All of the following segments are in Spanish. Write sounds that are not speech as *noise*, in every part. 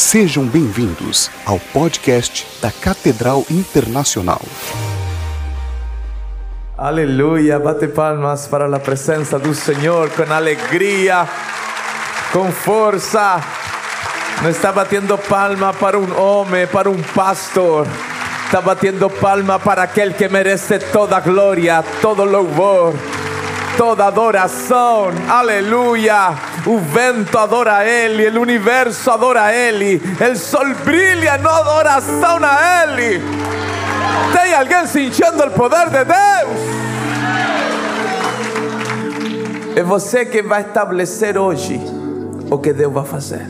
Sejam bem-vindos ao podcast da Catedral Internacional. Aleluya, bate palmas para la presencia del Señor con alegría, con fuerza. No está batiendo palma para un hombre, para un pastor. Está batiendo palma para aquel que merece toda gloria, todo louvor, toda adoración. Aleluya. Un vento adora a Él y el universo adora a Él. El sol brilla en adoración a Él. Tem alguém sentindo o poder de Deus? É você que vai estabelecer hoje o que Deus vai fazer.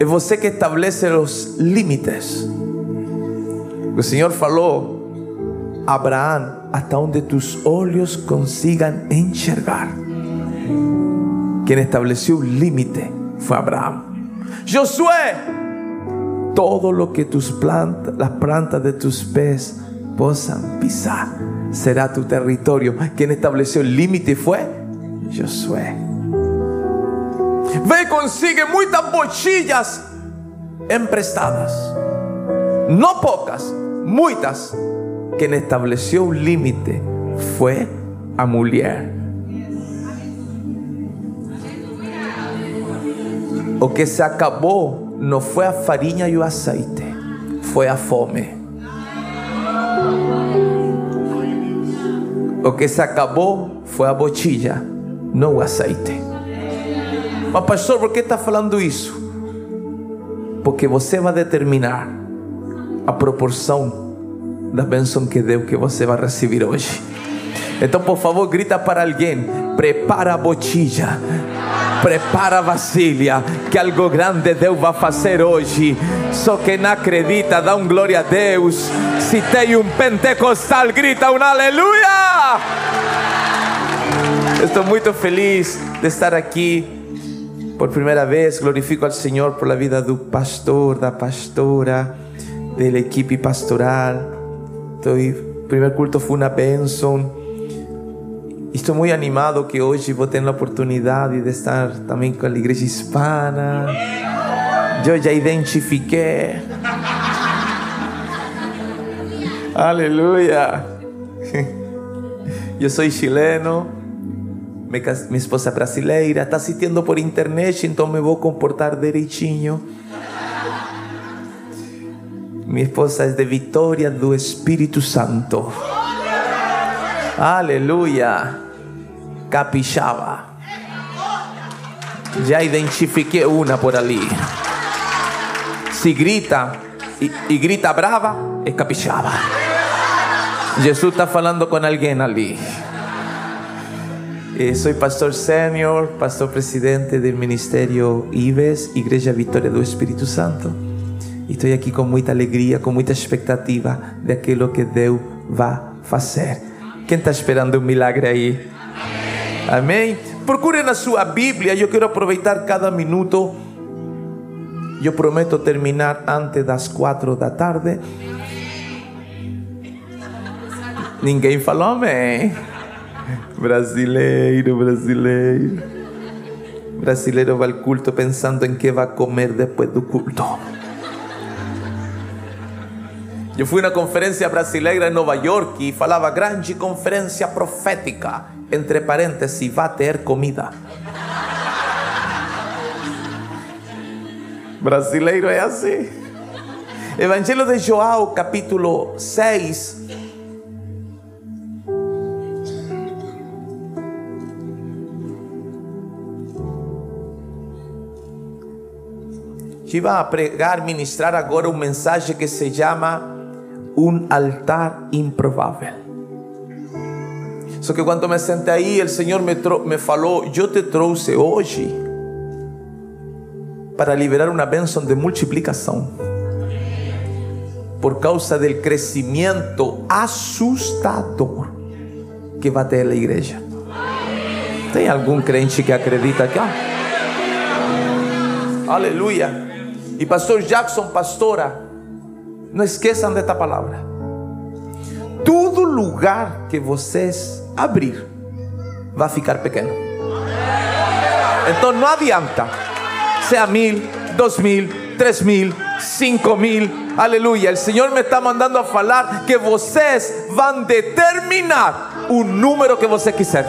É você que estabelece os limites. O Senhor falou, Abraão, hasta onde tus olhos consigam enxergar. Quem estabeleceu o límite foi Abraão. Josué, todo lo que tus plantas, las plantas de tus pies puedan pisar, será tu territorio. Quien estableció el límite fue Josué. Ve y consigue muchas bochillas emprestadas. No pocas, muchas. Quien estableció un límite fue a mujer. O que se acabó no fue a farinha y o aceite, fue a fome. O que se acabou foi a botija, não o aceite. Mas pastor, por que está falando isso? Porque você vai determinar a proporção da bênção que Deus que você vai receber hoje. Então, por favor, grita para alguém: prepara a botija. Prepara a vasilha, que algo grande Deus vai fazer hoje. Só quem acredita, dá um glória a Deus. Se tem um pentecostal, grita um aleluia. Estou muito feliz de estar aqui por primeira vez. Glorifico ao Senhor por la vida do pastor, da pastora, da equipe pastoral. O primeiro culto foi uma bênção. Estou muito animado que vou ter a oportunidade de estar também com a igreja hispana. Eu já identifiquei. *laughs* Aleluia. Eu *laughs* sou chileno. Minha esposa brasileira. Está assistindo por internet, então me vou comportar direitinho. Minha esposa é de Vitória do Espírito Santo. Aleluia. Capixaba. Já identifiquei uma por ali. Se grita e grita brava, é capixaba. Jesus está falando com alguém ali. Eh, soy pastor senior, pastor presidente del ministerio IBES, Igreja Vitória do Espírito Santo. E estou aqui com muita alegria, com muita expectativa de aquilo que Deus vai fazer. Quem está esperando um milagre aí? Amém? Procure na sua Bíblia. Eu quero aproveitar cada minuto. Eu prometo terminar antes das quatro da tarde. Ninguém falou amém. Brasileiro, brasileiro. Brasileiro vai ao culto pensando em que vai comer depois do culto. Eu fui na conferência brasileira em Nova York e falava grande conferência profética. Entre parênteses, vai ter comida. Brasileiro é assim. Evangelho de João, capítulo 6. Iba a pregar, ministrar agora um mensagem que se chama Um altar improvável. Só que quando me sentei aí, o Senhor me, me falou: Eu te trouxe hoje para liberar uma bênção de multiplicação. Por causa do crescimento assustador que ter a igreja. Tem algum crente que acredita aqui? Aleluia. E pastor Jackson, pastora, não esqueçam desta palavra. Todo lugar que vocês abrir vai ficar pequeno. Entonces no adianta. Sea mil, dos mil, tres mil, cinco mil. Aleluya. El Señor me está mandando a falar que vocês van determinar un número que você quiser.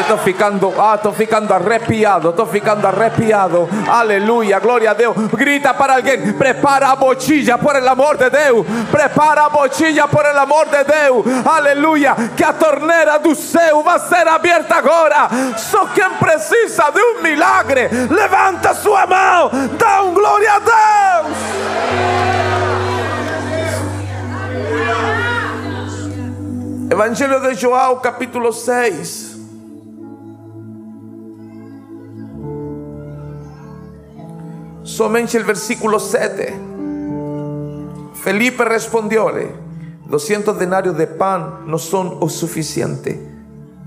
Estou ficando, ah, estou ficando arrepiado, estou ficando arrepiado. Aleluia, glória a Deus. Grita para alguém: prepara a botija por el amor de Deus. Prepara a botija por el amor de Deus. Aleluia, que a torneira do céu vai ser aberta agora. Só quem precisa de um milagre, levanta sua mão, dá um glória a Deus. Evangelho de João, capítulo 6. Somente el versículo 7. Felipe respondióle, 200 denarios de pan no son o suficiente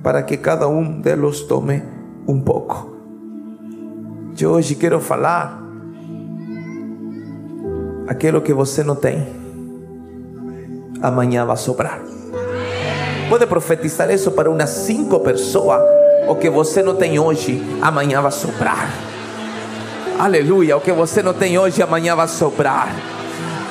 para que cada uno de los tome un poco. Yo hoy quiero falar aquello que você não tem, amanhã vai sobrar. Pode profetizar isso para umas cinco pessoas. O que você não tem hoje, amanhã vai sobrar. Aleluia. O que você não tem hoje, amanhã vai sobrar.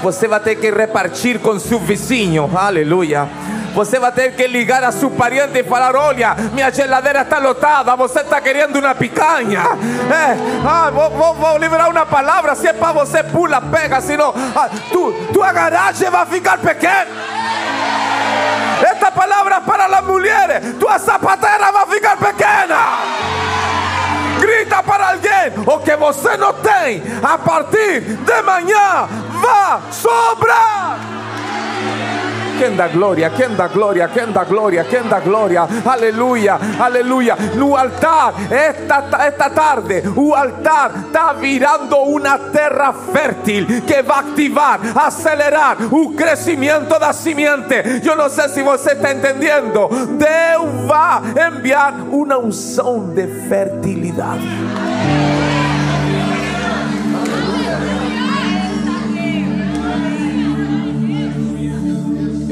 Você vai ter que repartir com seu vizinho. Aleluia. Você vai ter que ligar a seu pariente e falar: Olha, minha geladeira está lotada. Você está querendo uma picanha. É, ah, vou, vou, vou, liberar uma palavra. Se é para você, pula, pega. Senão, ah, tu, tua garagem vai ficar pequena. Esta palavra para as mulheres. Tua sapateira vai ficar pequena. Grita para alguém o que você não tem. A partir de manhã vai sobrar. Quem dá glória, quem dá glória, quem dá glória, quem dá glória, aleluia, aleluia. No altar, esta, esta tarde, o altar está virando uma terra fértil que vai ativar, acelerar o crescimento da semente. Eu não sei se você está entendendo. Deus vai enviar uma unção de fertilidade.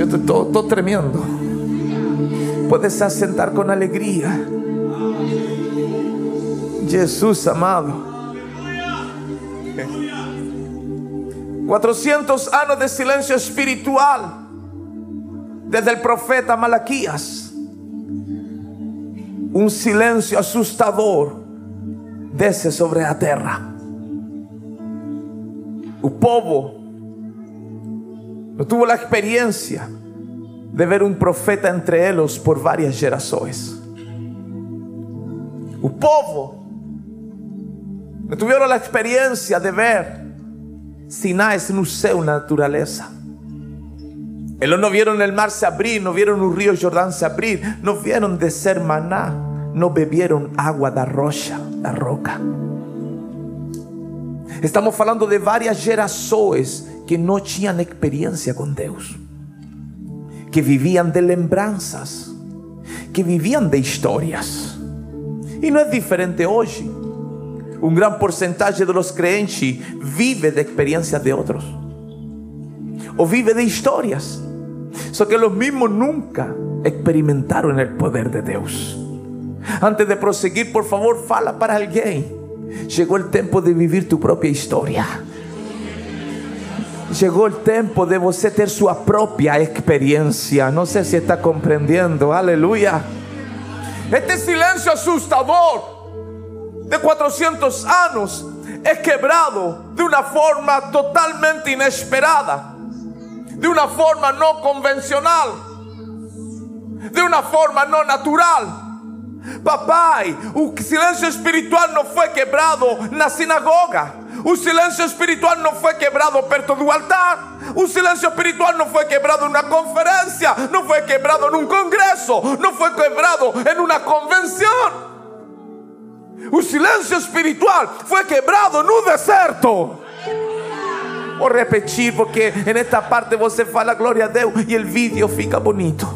Yo estoy todo, tremendo. Puedes asentar con alegría. Jesús amado. 400 años de silencio espiritual desde el profeta Malaquías. Un silencio asustador desce sobre la tierra. El povo no tuvo la experiencia de ver un profeta entre ellos por varias generaciones. El povo no tuvieron la experiencia de ver sinais no seu naturaleza. Ellos no vieron el mar se abrir, no vieron un río Jordán se abrir, no vieron de ser maná, no bebieron agua da rocha, da roca. Estamos hablando de varias generaciones que no tenían experiencia con Dios, que vivían de lembranzas, que vivían de historias. Y no es diferente hoy. Un gran porcentaje de los creyentes vive de experiencias de otros. O vive de historias. So que los mismos nunca experimentaron el poder de Dios. Antes de proseguir, por favor, fala para alguien. Llegó el tiempo de vivir tu propia historia. Llegó el tiempo de você ter sua própria experiência. Não sei se está compreendendo. Aleluia. Este silencio asustador de 400 años es quebrado de una forma totalmente inesperada, de una forma no convencional, de una forma no natural. Papai, o silêncio espiritual não foi quebrado na sinagoga. O silêncio espiritual não foi quebrado perto do altar. O silêncio espiritual não foi quebrado numa conferência, não foi quebrado num congresso, não foi quebrado em uma convenção. O silêncio espiritual foi quebrado no deserto. Vou repetir porque nesta parte você fala glória a Deus e o vídeo fica bonito.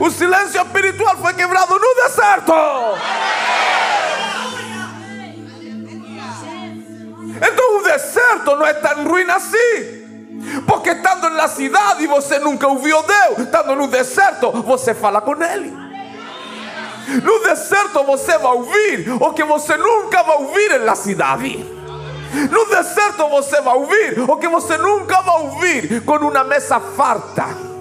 O silêncio espiritual foi quebrado no deserto. Então o deserto não é tão ruim assim. Porque estando na cidade você nunca ouviu Deus. Estando no deserto você fala com Ele. No deserto você vai ouvir o que você nunca vai ouvir na cidade. No deserto você vai ouvir o que você nunca vai ouvir com uma mesa farta.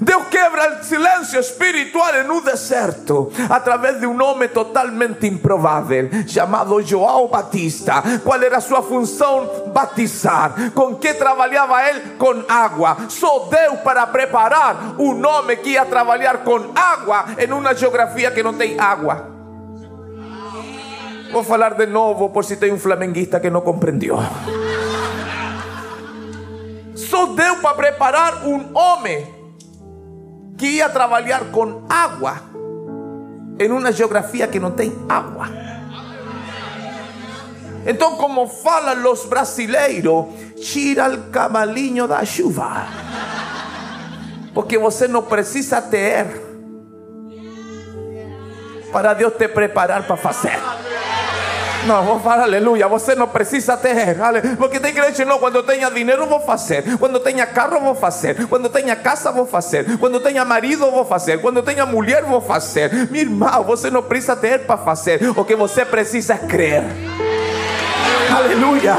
Deus quebra o silêncio espiritual em um deserto através de um homem totalmente improvável chamado João Batista. Qual era a sua função? Batizar. Com que trabalhava ele? Com água. Só deu para preparar um homem que ia trabalhar com água em uma geografia que não tem água. Vou falar de novo por se tem um flamenguista que não compreendeu. Só deu para preparar um homem que ia trabalhar com água em uma geografia que não tem água. Então, como falam os brasileiros, tira o camalinho da chuva. Porque você não precisa ter para Deus te preparar para fazer. Não, vou falar aleluia. Você não precisa ter. Porque tem crente, não. Quando tenha dinheiro, vou fazer. Quando tenha carro, vou fazer. Quando tenha casa, vou fazer. Quando tenha marido, vou fazer. Quando tenha mulher, vou fazer. Meu irmão, você não precisa ter para fazer. O que você precisa é crer. Aleluia.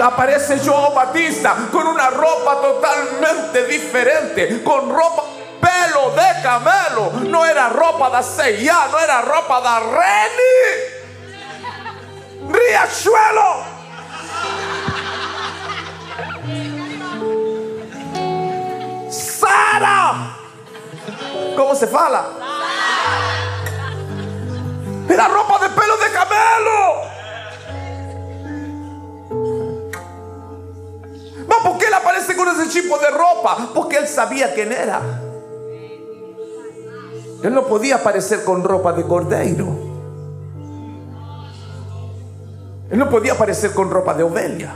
Aparece João Batista com uma roupa totalmente diferente. Com roupa pelo de camelo. Não era roupa da CIA, não era roupa da Reni. Riachuelo. Sara. ¿Cómo se fala? Era ropa de pelo de camelo. ¿Por qué él aparece con ese tipo de ropa? Porque él sabía quién era. Él no podía aparecer con ropa de cordero. Él no podía aparecer con ropa de oveja.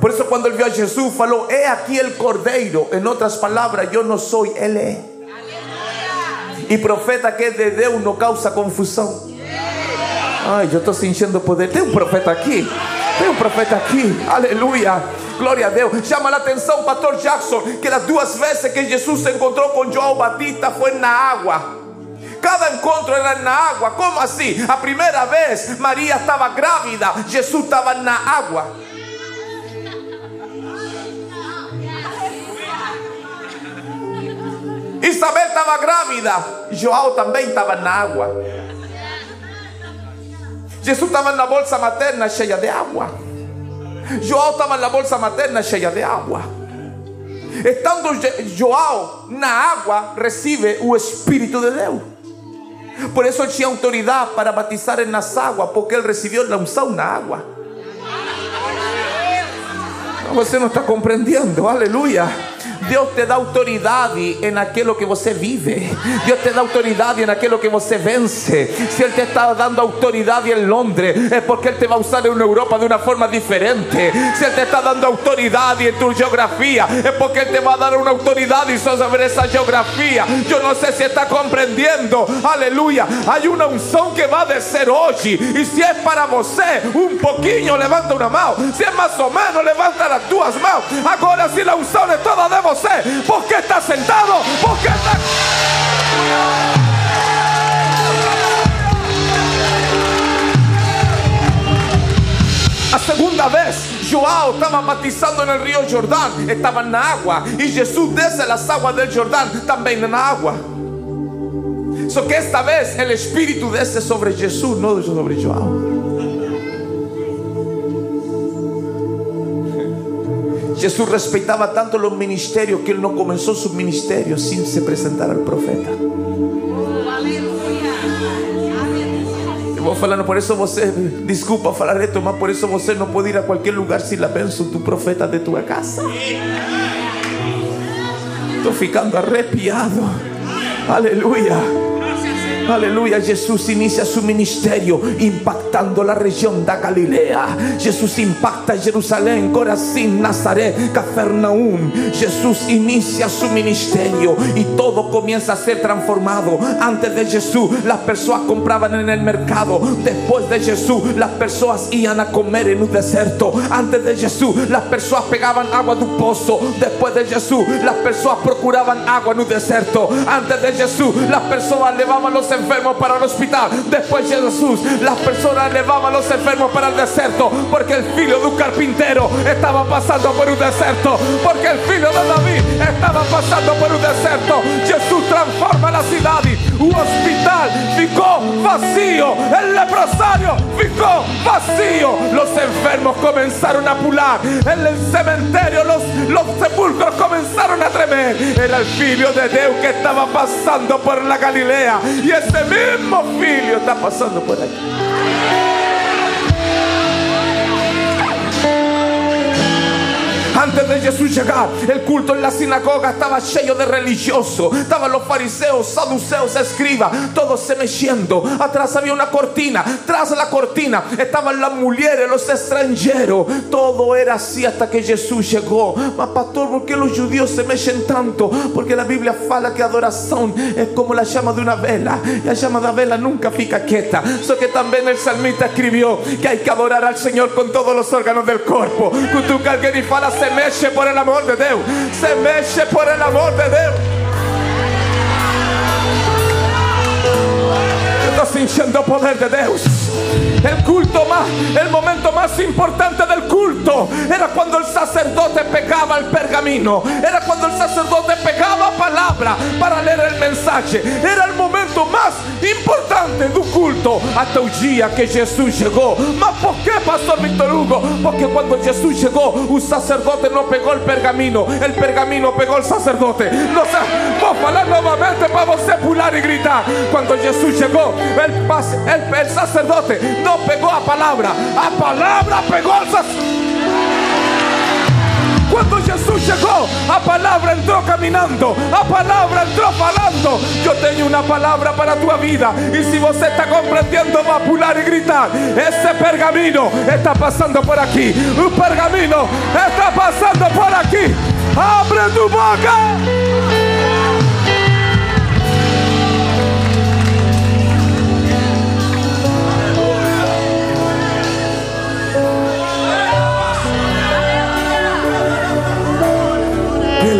Por eso cuando él vio a Jesús, faló, he aquí el cordero. En otras palabras, yo no soy, él. Y profeta que es de Dios no causa confusión. Ay, yo estoy sintiendo poder. Tem un profeta aquí. Tem un profeta aquí. Aleluya. Gloria a Dios. Llama la atención, Pastor Jackson, que las dos veces que Jesús se encontró con João Batista fue en la agua. Cada encontro era na água. Como assim? A primeira vez Maria estava grávida, Jesus estava na água. Isabel estava grávida, João também estava na água. Jesus estava na bolsa materna cheia de água. João estava na bolsa materna cheia de água. Estando João na água, recebe o Espírito de Deus. Por eso él tenía autoridad para batizar en las aguas, porque él recibió la unción na agua. Você não está compreendendo, aleluia. Deus te dá autoridade em aquilo que você vive. Deus te dá autoridade em aquilo que você vence. Se Ele te está dando autoridade em Londres, é porque Ele te vai usar em Europa de uma forma diferente. Se Ele te está dando autoridade em tu geografia, é porque Ele te vai dar uma autoridade sobre essa geografia. Eu não sei se está compreendendo, aleluia. Há uma unção que vai descer hoje. E se é para você, um pouquinho, levanta uma mão. Se é mais ou menos, levanta as duas mãos. Agora, se a unção é toda de você. ¿Por qué está sentado? ¿Por qué está... A segunda vez, João estava batizando no rio Jordão, estava na água, e Jesus desce as águas do Jordão também na água. Só que esta vez o Espírito desce sobre Jesus, não sobre João. Jesús respetaba tanto los ministerios que él no comenzó su ministerio sin se presentar al profeta. Vou falando, por eso você, desculpa falar esto, mas por eso você não pode ir a qualquer lugar sin la benção do profeta de tua casa. Estou ficando arrepiado. Aleluia. Aleluya, Jesús inicia su ministerio impactando la región de Galilea. Jesús impacta Jerusalén, Corazín, Nazaret, Cafarnaúm. Jesús inicia su ministerio y todo comienza a ser transformado. Antes de Jesús, las personas compraban en el mercado. Después de Jesús, las personas iban a comer en un desierto. Antes de Jesús, las personas pegaban agua de un pozo. Después de Jesús, las personas procuraban agua en un desierto. Antes de Jesús, las personas llevaban los enfermos para el hospital. Después de Jesús, las personas llevaban los enfermos para el desierto. Porque el filo de un carpintero estaba pasando por un desierto. Porque el filo de David estaba pasando por un desierto. Jesús transforma la ciudad. Un hospital ficó vacío. El leprosario ficó vacío. Los enfermos comenzaron a pular. En el cementerio los, los sepulcros comenzaron a tremer. Era el filio de Dios que estaba pasando por la Galilea. Y ese mismo filio está pasando por aquí. Antes de Jesús llegar, el culto en la sinagoga estaba lleno de religiosos. Estaban los fariseos, saduceos, escribas, todos se mechiendo. Atrás había una cortina. Tras la cortina estaban las mujeres, los extranjeros. Todo era así hasta que Jesús llegó. Mas, pastor, ¿por qué los judíos se mechen tanto? Porque la Biblia fala que adoración es como la llama de una vela. La llama de la vela nunca fica quieta. Eso que también el salmista escribió que hay que adorar al Señor con todos los órganos del cuerpo. Que tú alguien y fala se mexe por el amor de Dios. Se mexe por el amor de Dios. Estás sintiendo poder de Dios. El culto más, el momento más importante del culto era cuando el sacerdote pegaba el pergamino. Era cuando el sacerdote pegaba palabra para leer el mensaje. Era el momento más importante del culto hasta el día que Jesús llegó. ¿Mas por qué, Pastor Víctor Hugo? Porque cuando Jesús llegó, un sacerdote no pegó el pergamino, el pergamino pegó el sacerdote. No sé, vos hablar nuevamente para vos pular y gritar. Cuando Jesús llegó, el, pas- no pegó a palabra, a palabra pegó al. Cuando Jesús llegó, a palabra entró caminando, a palabra entró falando. Yo tengo una palabra para tu vida. Y si vos está comprendiendo, va a pular y gritar. Ese pergamino está pasando por aquí. Un pergamino está pasando por aquí. Abre tu boca.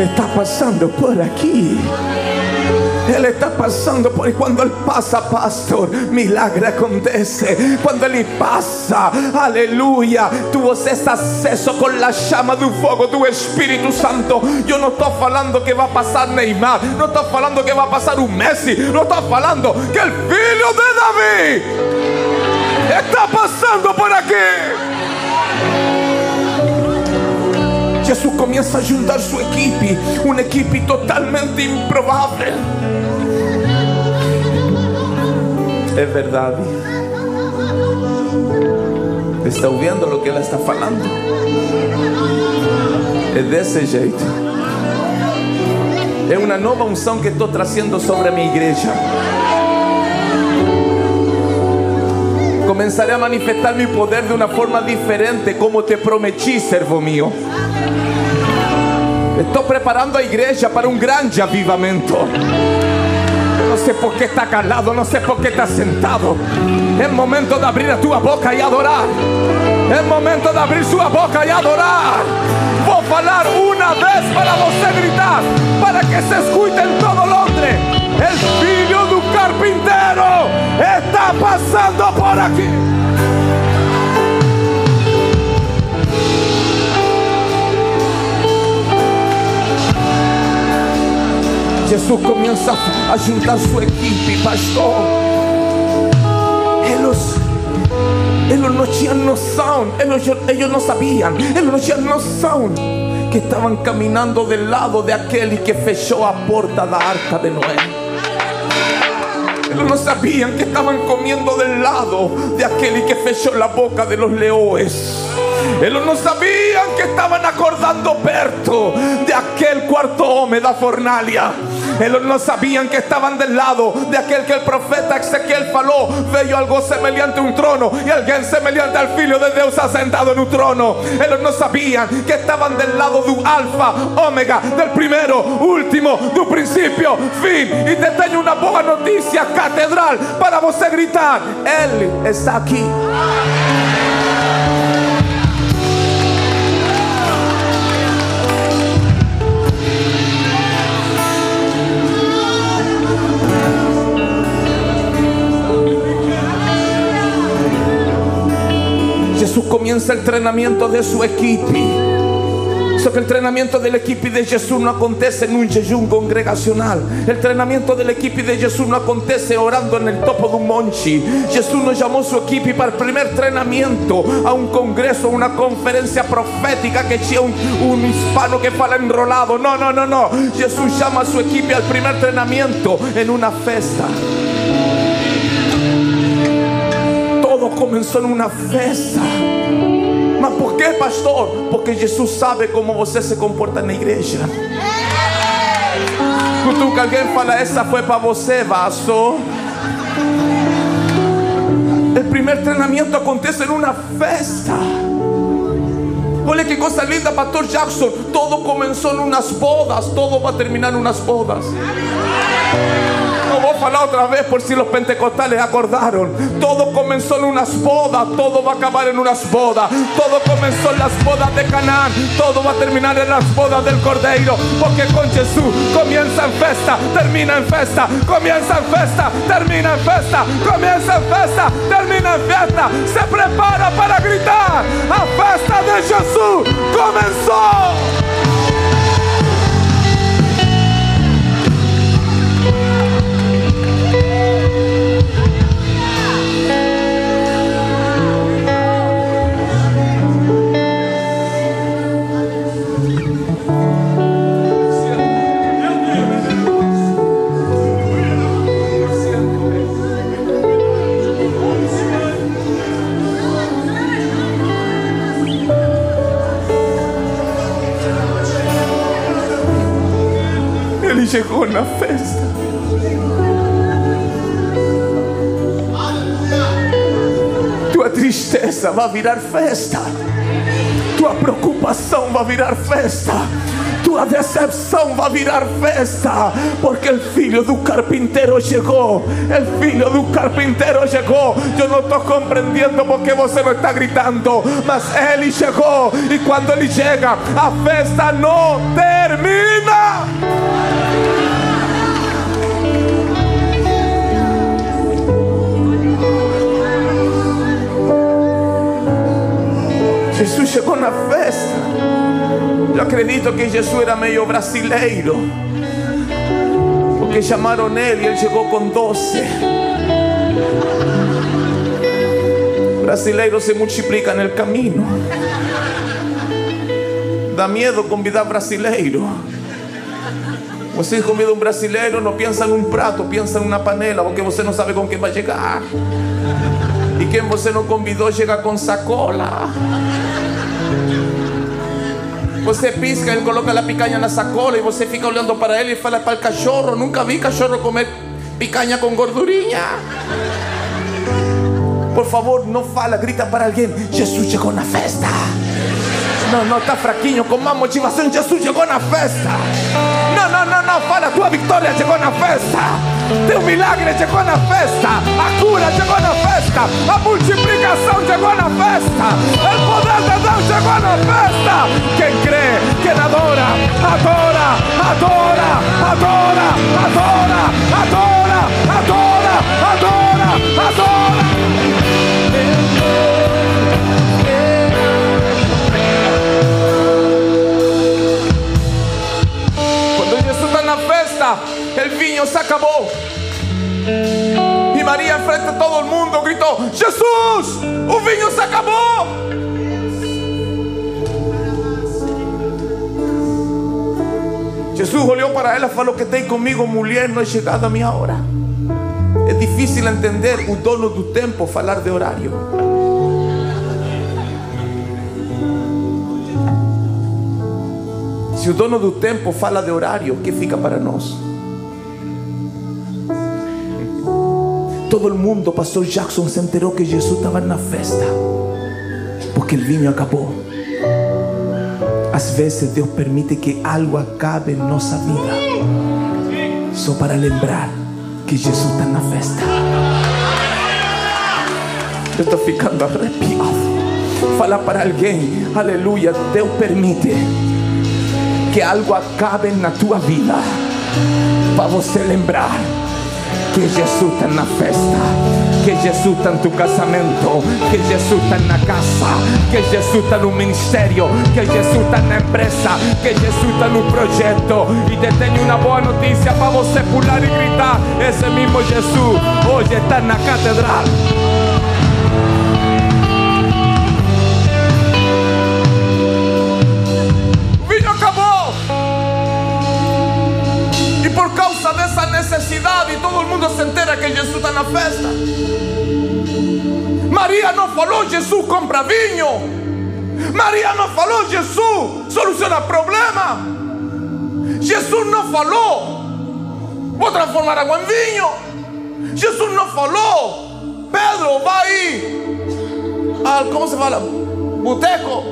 Está pasando por aquí. Él está pasando por y cuando Él pasa, pastor, milagro acontece. Cuando Él pasa, aleluya, tu ese acceso con la llama de un fuego, tu Espíritu Santo. Yo no estoy hablando que va a pasar Neymar, no estoy hablando que va a pasar un Messi, no estoy hablando que el Filho de David está pasando por aquí. Jesús comienza a juntar su equipo, un equipo totalmente improbable. Es verdad. Está ouvindo lo que ela está falando? É desse jeito. É uma nova unção que estou trazendo sobre a minha igreja. Comenzaré a manifestar mi poder de una forma diferente como te prometí, servo mío. Estou preparando a igreja para um grande avivamento. Não sei por que está calado, não sei por que está sentado. É momento de abrir a tua boca e adorar. É momento de abrir sua boca e adorar. Vou falar uma vez para você gritar, para que se escute em todo Londres. El carpinteiro está passando por aqui. Jesús comienza a juntar su equipo, pastor. Ellos, ellos no tenían noción, ellos, ellos no sabían, ellos no tenían que estaban caminando del lado de aquel que fechó a puerta da arca de Noé. No sabían que estaban comiendo del lado de aquel que fechó la boca de los leones. Ellos no sabían que estaban acordando perto de aquel cuarto hombre da fornalia. Ellos no sabían que estaban del lado de aquel que el profeta Ezequiel faló. Veo algo semejante a un trono y alguien semejante al filho de Dios asentado en un trono. Ellos no sabían que estaban del lado de un alfa, omega, del primero, último, de principio, fin. Y te tengo una buena noticia, catedral, para vos gritar. Él está aquí. Jesús comienza el entrenamiento de su equipo. Eso que el entrenamiento del equipo de Jesús no acontece en un jejum congregacional. El entrenamiento del equipo de Jesús no acontece orando en el topo de un monchi. Jesús nos llamó su equipo para el primer entrenamiento a un congreso, una conferencia profética que tinha un, un hispano que fala enrolado. No, no, no, no. Jesús llama a su equipo al primer entrenamiento en una festa. Comenzó en una festa. Mas por qué, pastor? Porque Jesús sabe cómo você se comporta na igreja. Quando alguém fala, essa foi para você, vaso. El primer entrenamiento acontece en una festa. Olha que cosa linda, Pastor Jackson. Todo comenzó en unas bodas, todo va a terminar en unas bodas. Otra vez por si los pentecostales acordaron. Todo comenzó en unas bodas, todo va a acabar en unas bodas. Todo comenzó en las bodas de Canaán, todo va a terminar en las bodas del Cordeiro. Porque con Jesús comienza en festa, termina en festa, comienza en festa, termina en festa, comienza en festa, termina en fiesta. Se prepara para gritar, a festa de Jesús comenzó. Ele chegou na festa. Tua tristeza vai virar festa. Tua preocupação vai virar festa. Tua decepção vai virar festa. Porque o filho do carpinteiro chegou. O filho do carpinteiro chegou. Eu não estou compreendendo porque você não está gritando. Mas ele chegou. E quando ele chega, a festa não termina. Jesús chegou na festa. Eu acredito que Jesus era meio brasileiro. Porque chamaram ele e ele chegou com 12. Brasileiro se multiplica no caminho. Dá medo convidar brasileiro. Você convida um brasileiro, não pensa num prato, pensa numa panela, porque você não sabe com quem vai chegar. E quem você não convidou chega com sacola. Você pisca, ele coloca a picanha na sacola e você fica olhando para ele e fala para o cachorro: Nunca vi cachorro comer picanha com gordurinha. Por favor, não fala, grita para alguém: Jesus chegou na festa. Não, não, está fraquinho, com má motivação. Jesus chegou na festa. Não, não, não, fala: Tua vitória chegou na festa. Teu milagre chegou na festa. A cura chegou na festa. A multiplicação chegou na festa. O poder de Deus chegou na festa. Quem crê, quem adora, adora, adora, adora, adora, adora, adora, adora, adora. El se acabou. E Maria, enfrente de todo mundo, gritou: Jesus, o vinho se acabou. Jesus olhou para ela falou: Que tem comigo, mulher, não é chegada a minha hora. É difícil entender o dono do tempo falar de horário. Se o dono do tempo fala de horário, o que fica para nós? Todo el mundo, Pastor Jackson, se enteró que Jesús estaba en la festa. Porque el vino acabó. Às vezes Dios permite que algo acabe en nuestra vida. Só para lembrar que Jesus está na festa. Eu estou ficando arrepiado. Fala para alguém, aleluia. Deus permite que algo acabe na tua vida para você lembrar que Jesus está na festa, que Jesus está em tu casamento, que Jesus está na casa, que Jesus está no ministério, que Jesus está na empresa, que Jesus está no projeto. E te tenho uma boa notícia para você pular e gritar: esse mesmo Jesus hoje está na catedral. Mundo se entera que Jesus está na festa. Maria não falou, Jesus compra vinho. Maria não falou, Jesus soluciona problema. Jesus não falou, vou transformar água em vinho. Jesus não falou, Pedro, vai al, como se fala? Boteco.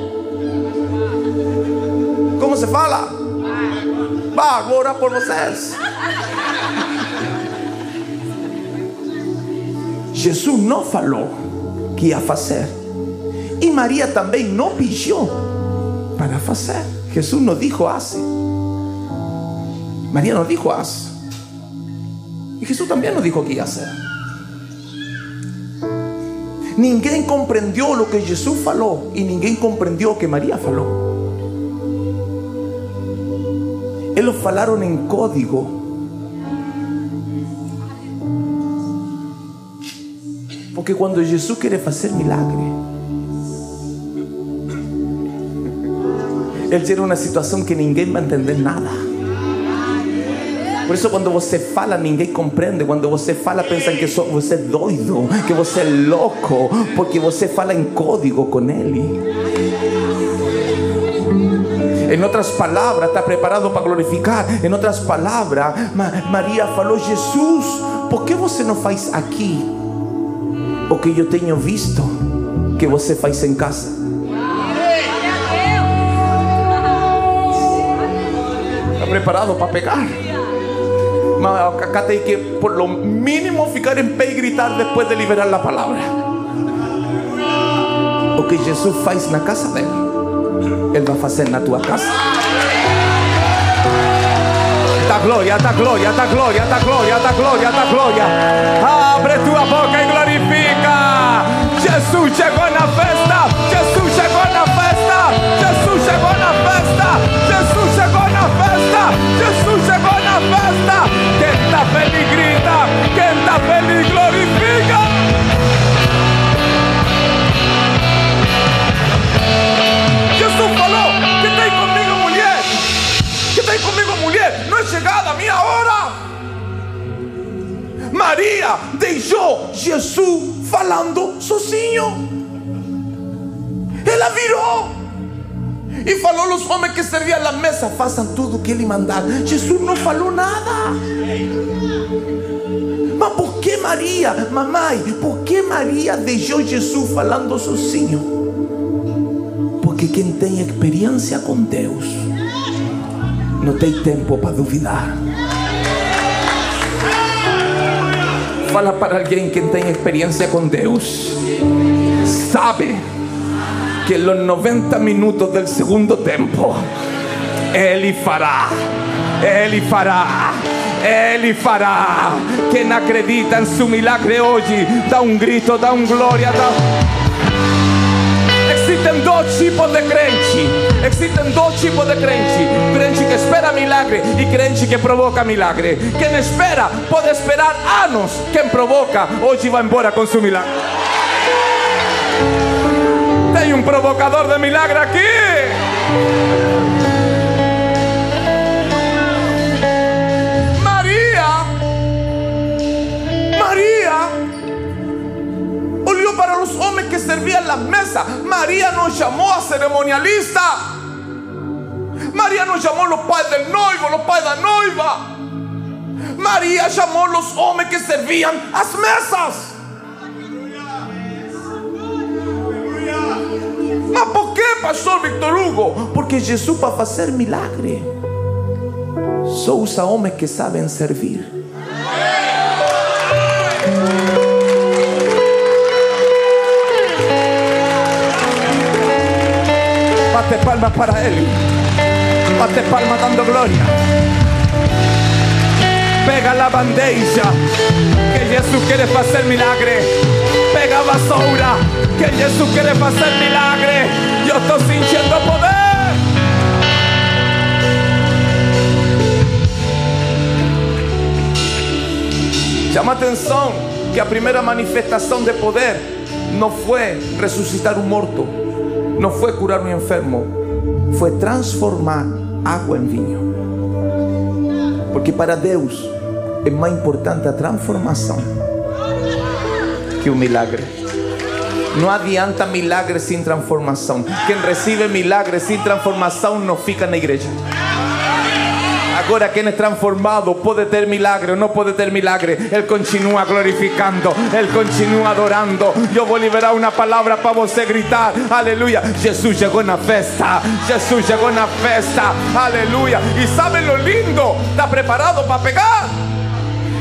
Como se fala? Vá, orar por vocês. Jesus não falou que ia fazer. E Maria também não pediu para fazer. Jesus não disse hace. Maria não disse hace. E Jesus também não disse que ia fazer. Ninguém compreendeu o que Jesus falou e ninguém compreendeu o que Maria falou. Eles falaram em código. Porque quando Jesus quer fazer milagre, Ele gera uma situação que ninguém vai entender nada. Por isso, quando você fala, ninguém compreende. Quando você fala, pensam que você é doido, que você é louco, porque você fala em código com Ele. Em outras palavras, está preparado para glorificar. Em outras palavras, Ma- Maria falou: Jesus, por que você não faz aqui o que eu tenho visto que você faz em casa? Está preparado para pegar? Mas acá tem que, por lo mínimo, ficar em pé e gritar depois de liberar a palavra. O que Jesus faz na casa dele, Ele vai fazer na tua casa. Da glória, da glória, da glória, da glória, da glória, da glória. Abre tua boca e glorifica. Jesus chegou na festa. Jesus chegou na festa. Jesus chegou na festa. Jesus chegou na festa. Jesus chegou na festa. Quem está Maria deixou Jesus falando sozinho. Ela virou e falou aos homens que serviam a mesa: façam tudo o que ele mandar. Jesus não falou nada. Mas por que Maria, mamãe, por que Maria deixou Jesus falando sozinho? Porque quem tem experiência com Deus não tem tempo para duvidar. Fala para alguém que tem experiência com Deus. Sabe que los 90 minutos del segundo tempo Ele fará. Ele fará. Ele fará. Quem acredita em seu milagre hoje, dá um grito, dá um glória, dá. Existem dois tipos de crente. Existem dois tipos de crente. Crente que espera milagre e crente que provoca milagre. Quem espera pode esperar anos. Quem provoca hoje vai embora com seu milagre. Tem um provocador de milagre aqui. Olhou para os homens que serviam na mesa. Maria não chamou a cerimonialista. Maria não chamou os pais del noivo, os pais da noiva. María llamó los hombres que servían las mesas. ¿Mas por qué, pastor Víctor Hugo? Porque Jesús para hacer milagre só usa homens que sabem servir. Bate palmas para Él. Bate palmas dando gloria. Pega la bandeja que Jesús quiere hacer milagre. Pega basura que Jesús quiere hacer milagre. Yo estoy sintiendo poder. Llama atención que a primera manifestación de poder no fue resucitar un muerto, no fue curar un enfermo, fue transformar agua en vino. Porque para Dios es más importante la transformación que un milagre. No adianta milagre sin transformación. Quien recibe milagre sin transformación no fica en la iglesia. Ahora quien es transformado puede tener milagre o no puede tener milagre. Él continúa glorificando, Él continúa adorando. Yo voy a liberar una palabra para vos gritar. Aleluya. Jesús llegó en la fiesta. Jesús llegó en la fiesta. Aleluya. Y sabe lo lindo. Está preparado para pegar.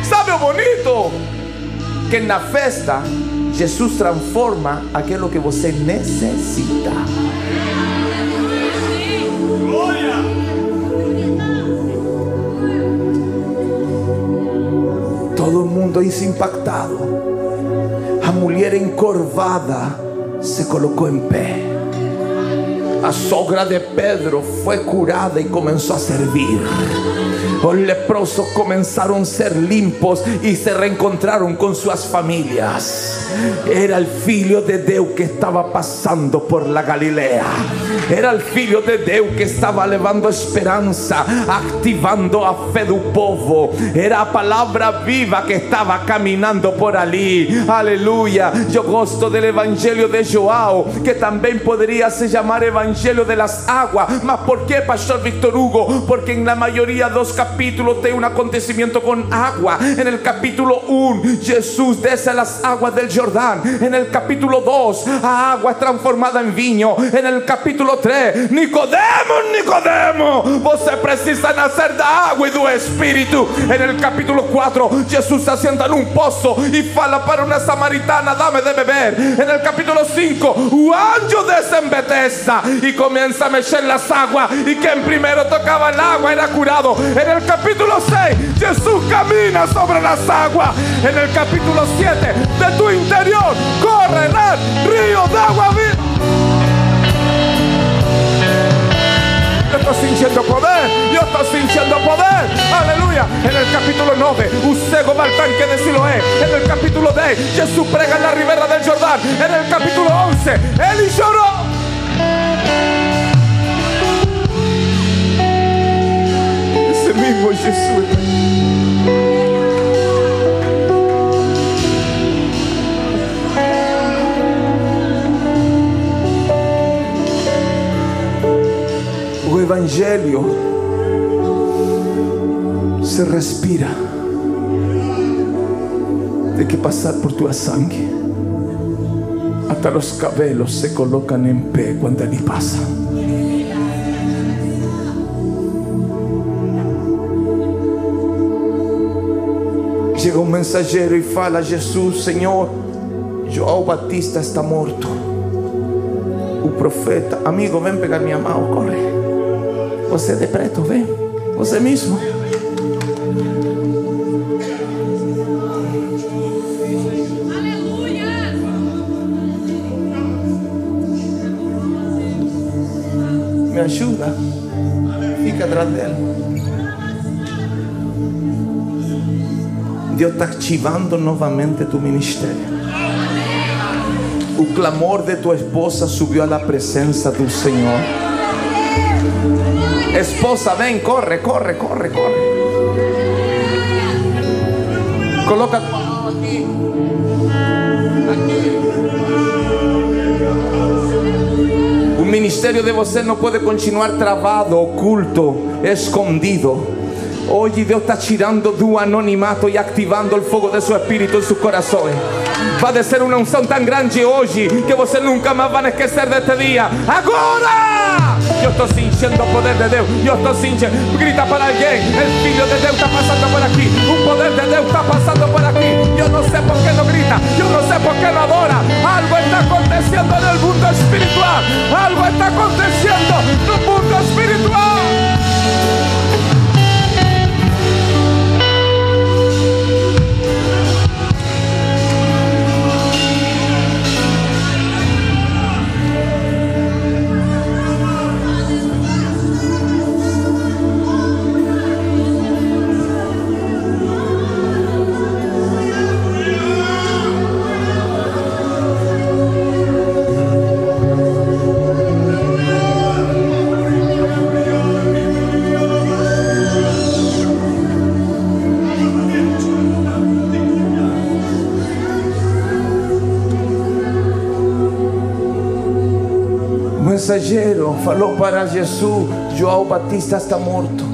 Sabe lo bonito. Que en la fiesta Jesús transforma aquello que você necesita. Todo el mundo hizo impactado. A mujer encorvada se colocó en pie. A sogra de Pedro fue curada y comenzó a servir. Los leprosos comenzaron a ser limpos y se reencontraron con sus familias. Era el filho de Dios que estaba pasando por la Galilea. Era el filho de Dios que estaba levando esperanza, activando a fe del povo. Era la palabra viva que estaba caminando por allí. Aleluya. Yo gosto del evangelio de Joao, que también podría se llamar evangelio de las aguas. Mas ¿por qué, Pastor Víctor Hugo? Porque en la mayoría de los capítulos de un acontecimiento con agua. En el capítulo 1, Jesús desce las aguas del Jordán. En el capítulo 2, agua transformada en vino. En el capítulo 3, Nicodemo, Nicodemo, você precisa nacer da agua y do Espíritu. En el capítulo 4, Jesús se sienta en un pozo y fala para una samaritana, dame de beber. En el capítulo 5, o anjo desce en Bethesda y comienza a mexer las aguas. Y quien primero tocaba el agua era curado. En el capítulo 6, Jesús camina sobre las aguas. En el capítulo 7, de tu interior correrán ríos de agua viva. Yo estoy sintiendo poder, yo estoy sintiendo poder, aleluya. En el capítulo 9, Usego va al tanque de Siloé. En el capítulo 10, Jesús prega en la ribera del Jordán. En el capítulo 11, Él lloró. Ese mismo Jesús. O evangelio se respira de que pasar por tu sangre. Hasta los cabellos se colocan en pie cuando él pasa. Llega un mensajero y fala a Jesús, Señor, João Batista está muerto. O profeta, amigo, ven pegar minha mão, corre. Você de preto, vem. Você mesmo. Ativando novamente tu ministério. O clamor de tu esposa subió a la presencia del Señor. Esposa, ven, corre, corre, corre, corre. Coloca tu mano ministerio de você não pode continuar travado, oculto, escondido. Hoje Deus está tirando do anonimato e activando o fogo de seu espírito em seus corações. Vai descer uma unção tão grande hoje que você nunca mais vai esquecer deste dia. Agora! Eu estou sentindo o poder de Deus. Eu estou sentindo. Grita para alguém. O Filho de Deus está passando por aqui. O poder de Deus está passando por aqui. Eu não sei por que não grita. Eu não sei por que não adora. Algo está acontecendo no mundo espiritual. Algo está acontecendo no mundo espiritual. Mensageiro falou para Jesus: João Batista está morto.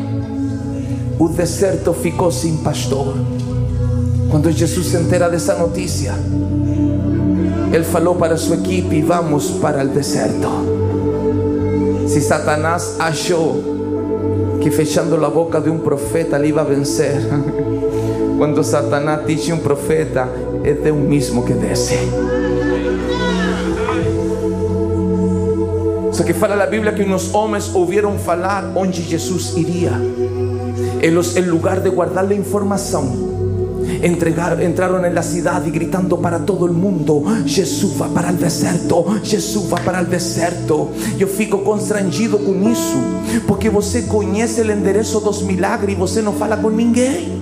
O deserto ficou sem pastor. Quando Jesus se entera dessa notícia, ele falou para sua equipe: Vamos para o deserto. Se Satanás achou que fechando a boca de um profeta ele ia vencer, *laughs* quando Satanás diz um profeta, é Deus mesmo que desce. Só que fala a Bíblia que uns homens ouviram falar onde Jesus iria. Eles, em lugar de guardar a informação, entregaron, entraron en la ciudad y gritando para todo el mundo: Jesus va para el deserto, Jesus va para el deserto. Eu fico constrangido com isso, porque você conhece o endereço dos milagres e você não fala com ninguém.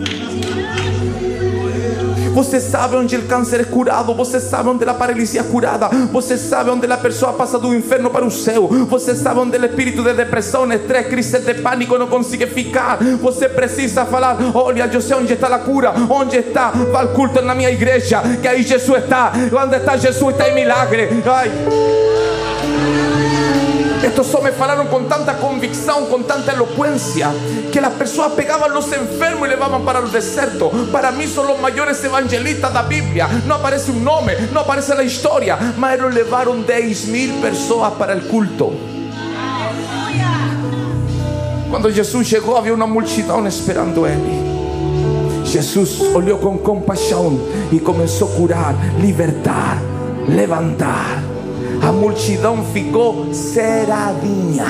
Você sabe onde o câncer é curado, você sabe onde a paralisia é curada, você sabe onde a pessoa passa do inferno para o céu, você sabe onde o espírito de depressão, estresse, crise de pânico não consegue ficar. Você precisa falar: Olha, eu sei onde está a cura, onde está, vá ao culto na minha igreja, que aí Jesus está. Onde está Jesus está em milagre. Ai. Estos só me falaram com tanta convicção, com tanta eloquência, que as pessoas pegavam os enfermos e levavam para o deserto. Para mim, são os maiores evangelistas da Bíblia. Não aparece um nome, não aparece a história, mas eles levaram 10 mil pessoas para o culto. Quando Jesus chegou, havia uma multidão esperando ele. Jesus olhou com compaixão e começou a curar, libertar, levantar. A multidão ficou ceradinha.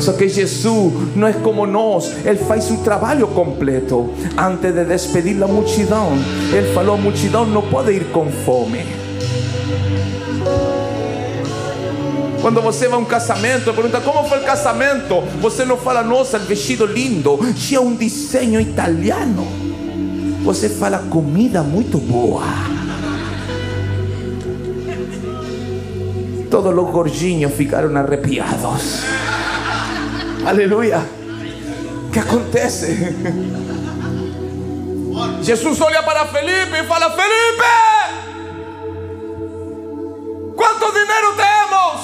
Só que Jesus não é como nós, Ele faz o trabalho completo. Antes de despedir a multidão, Ele falou: a multidão não pode ir com fome. Quando você vai a um casamento, pergunta como foi o casamento. Você não fala, nossa, o vestido lindo, tinha um desenho italiano. Você fala, comida muito boa. Todos os gordinhos ficaram arrepiados. Aleluia. O que acontece? Jesus olha para Felipe e fala: Felipe, quanto dinheiro temos?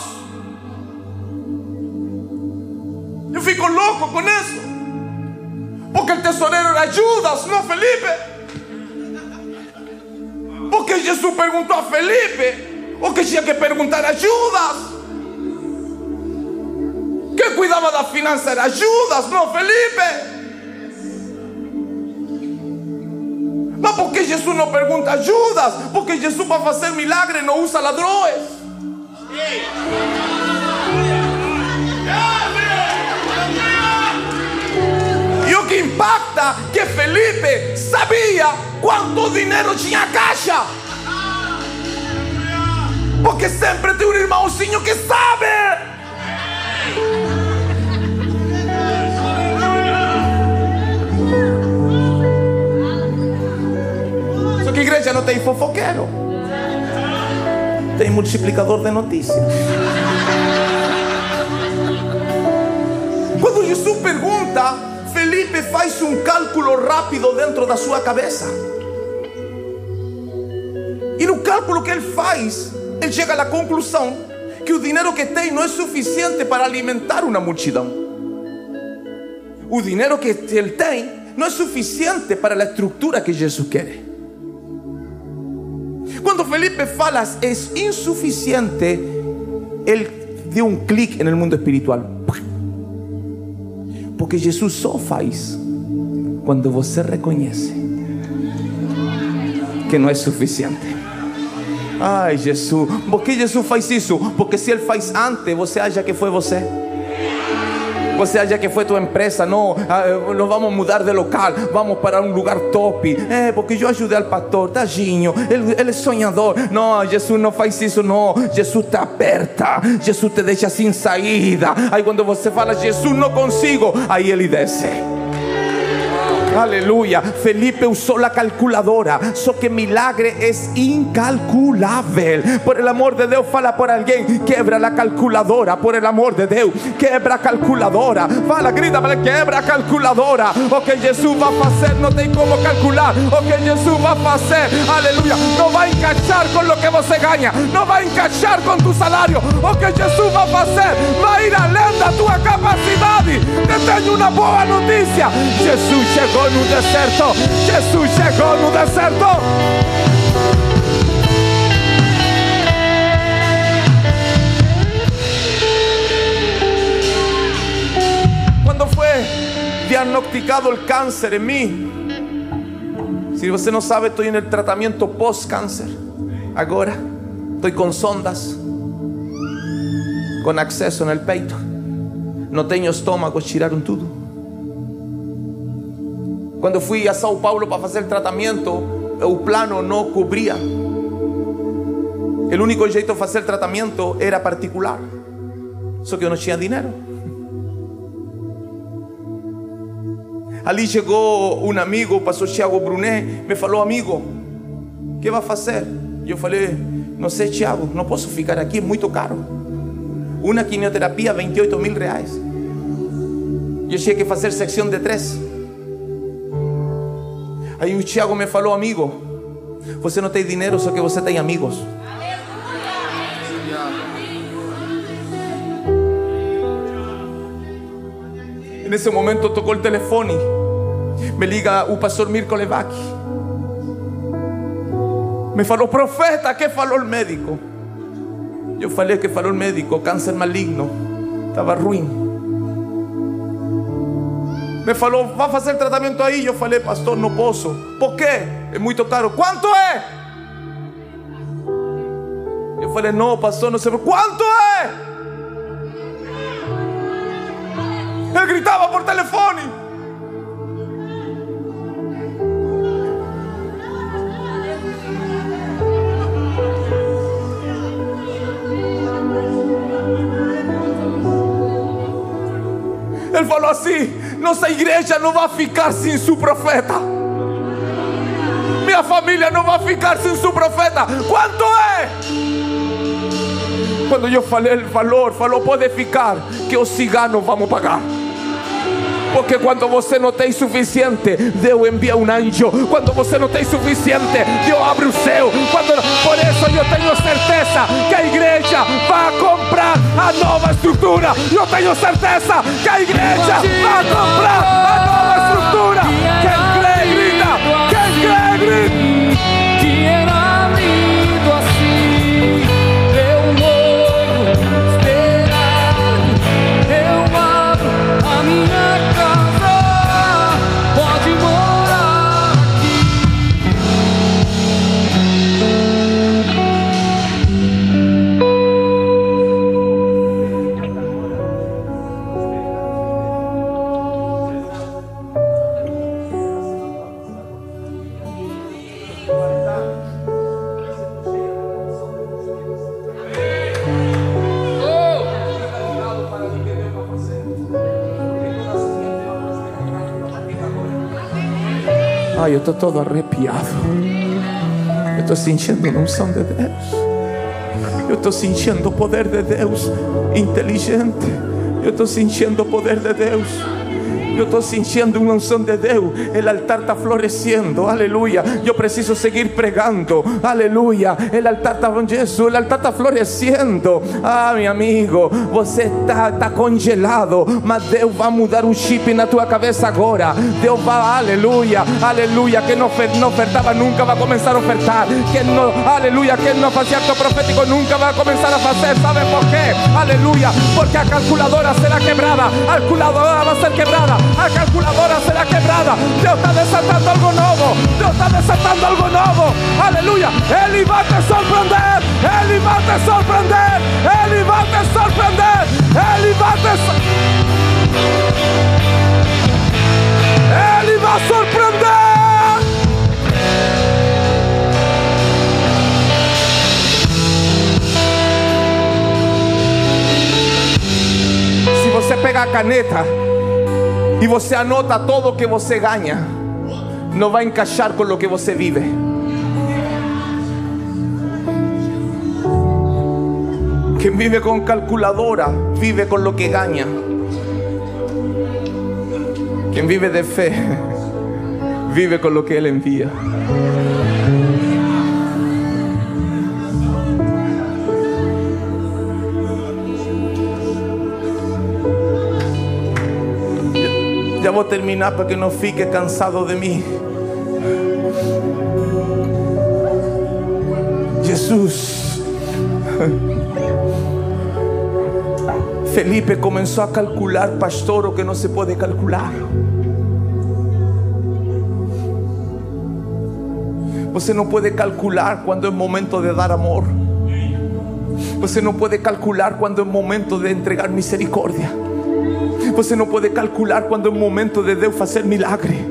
Eu fico louco com isso. Porque o tesoureiro era Judas, não Felipe. Porque Jesus perguntou a Felipe o que tinha que perguntar a Judas. Quem cuidava da finança era Judas, não Felipe. Mas por que Jesus não pergunta Judas? Porque Jesus para fazer milagre não usa ladrões. E o que impacta que Felipe sabia quanto dinheiro tinha caixa. Porque sempre tem um irmãozinho que sabe. Só que igreja não tem fofoqueiro. Tem multiplicador de notícias. Quando Jesus pergunta, Felipe faz um cálculo rápido dentro da sua cabeça. E no cálculo que ele faz, ele chega à conclusão que o dinheiro que tem não é suficiente para alimentar uma multidão. o dinheiro que ele tem não é suficiente para a estrutura que Jesus quer. Quando Felipe fala é insuficiente, ele deu um clique no mundo espiritual. Porque Jesus só faz quando você reconhece que não é suficiente. Ai, Jesus, por que Jesus faz isso? Porque se ele faz antes, você acha que foi você? Você acha que foi tua empresa? Não, ah, nós vamos mudar de local, vamos para um lugar top. É, porque eu ajudei al pastor, tadinho, ele, ele é sonhador. Não, Jesus não faz isso, não. Jesus te aperta, Jesus te deixa sem saída. Aí quando você fala, Jesus, não consigo, aí ele desce. Aleluya. Felipe usó la calculadora. So que milagre es incalculable. Por el amor de Dios, fala por alguien. Quebra la calculadora. Por el amor de Dios. Quebra calculadora. Fala, grita, vale, quebra calculadora. O que Jesús va a hacer, no tem como calcular. O que Jesús va a hacer, aleluya. No va a encaixar con lo que você ganha. No va a encaixar con tu salario. O que Jesús va a hacer, va a ir além da tua capacidade. Te tenho uma boa notícia. Jesus chegou no deserto. Jesus chegou no deserto. Quando foi diagnosticado o câncer em mim, se você não sabe, estou no tratamento pós-câncer. Agora, estou com sondas, com acesso no peito. Não tenho estômago, tiraram tudo. Quando fui a São Paulo para fazer tratamento, o plano não cobria. O único jeito de fazer tratamento era particular. Só que eu não tinha dinheiro. Ali chegou um amigo, o pastor Brunet, me falou: Amigo, o que vai fazer? Eu falei: Não sei, Tiago, não posso ficar aqui, é muito caro. Uma quimioterapia, 28 mil reais. Eu tinha que fazer secção de três. Aí o Tiago me falou, amigo, você não tem dinheiro, só que você tem amigos. E nesse momento tocou o telefone. Me liga o pastor Mirko Levac. Me falou, profeta, que falou o médico? Eu falei que falou o médico, câncer maligno. Estava ruim me falou, vai fazer tratamento aí? Eu falei, pastor, não posso. Por quê? É muito caro. Quanto é? Eu falei, não, pastor, não sei. Quanto é? Ele gritava por telefone. Ele falou assim: nossa igreja não vai ficar sem seu profeta. Minha família não vai ficar sem seu profeta. Quanto é? Quando eu falei o valor, falou: pode ficar, que os ciganos vamos pagar. Porque quando você não tem suficiente, Deus envia um anjo. Quando você não tem suficiente, Deus abre o céu. Por isso eu tenho certeza que a igreja vai comprar a nova estrutura. Eu tenho certeza que a igreja vai comprar a nova estou todo arrepiado. Eu estou sentindo a unção de Deus. Eu estou sentindo o poder de Deus inteligente. Eu estou sentindo o poder de Deus. Eu estou sentindo uma unção de Deus. O altar está florescendo. Aleluia. Eu preciso seguir pregando. Aleluia. O altar está Jesus. O altar está florescendo. Ah, meu amigo, você está tá congelado, mas Deus vai mudar um chip na tua cabeça agora. Deus vai, aleluia, aleluia. Que não, não ofertava nunca vai começar a ofertar. Que não, aleluia, que não fazia acto profético nunca vai começar a fazer. ¿Sabe por quê? Aleluia. Porque a calculadora será quebrada. A calculadora vai ser quebrada. A calculadora será quebrada. Deus está desatando algo novo. Deus está desatando algo novo. Aleluia. Ele vai te surpreender. Ele vai te surpreender. Ele vai te surpreender. Ele vai te Ele vai surpreender. Se você pegar a caneta e você anota todo que você ganha, não vai encaixar com o que você vive. Quien vive con calculadora vive con lo que gana. Quien vive de fe *laughs* vive con lo que Él envía. A terminar para que no fique cansado de mí. Jesús. Felipe comenzó a calcular, pastor, o que no se puede calcular. Você não pode calcular quando é momento de dar amor. Você não pode calcular quando é momento de entregar misericórdia. Você não pode calcular quando é momento de Deus fazer milagre.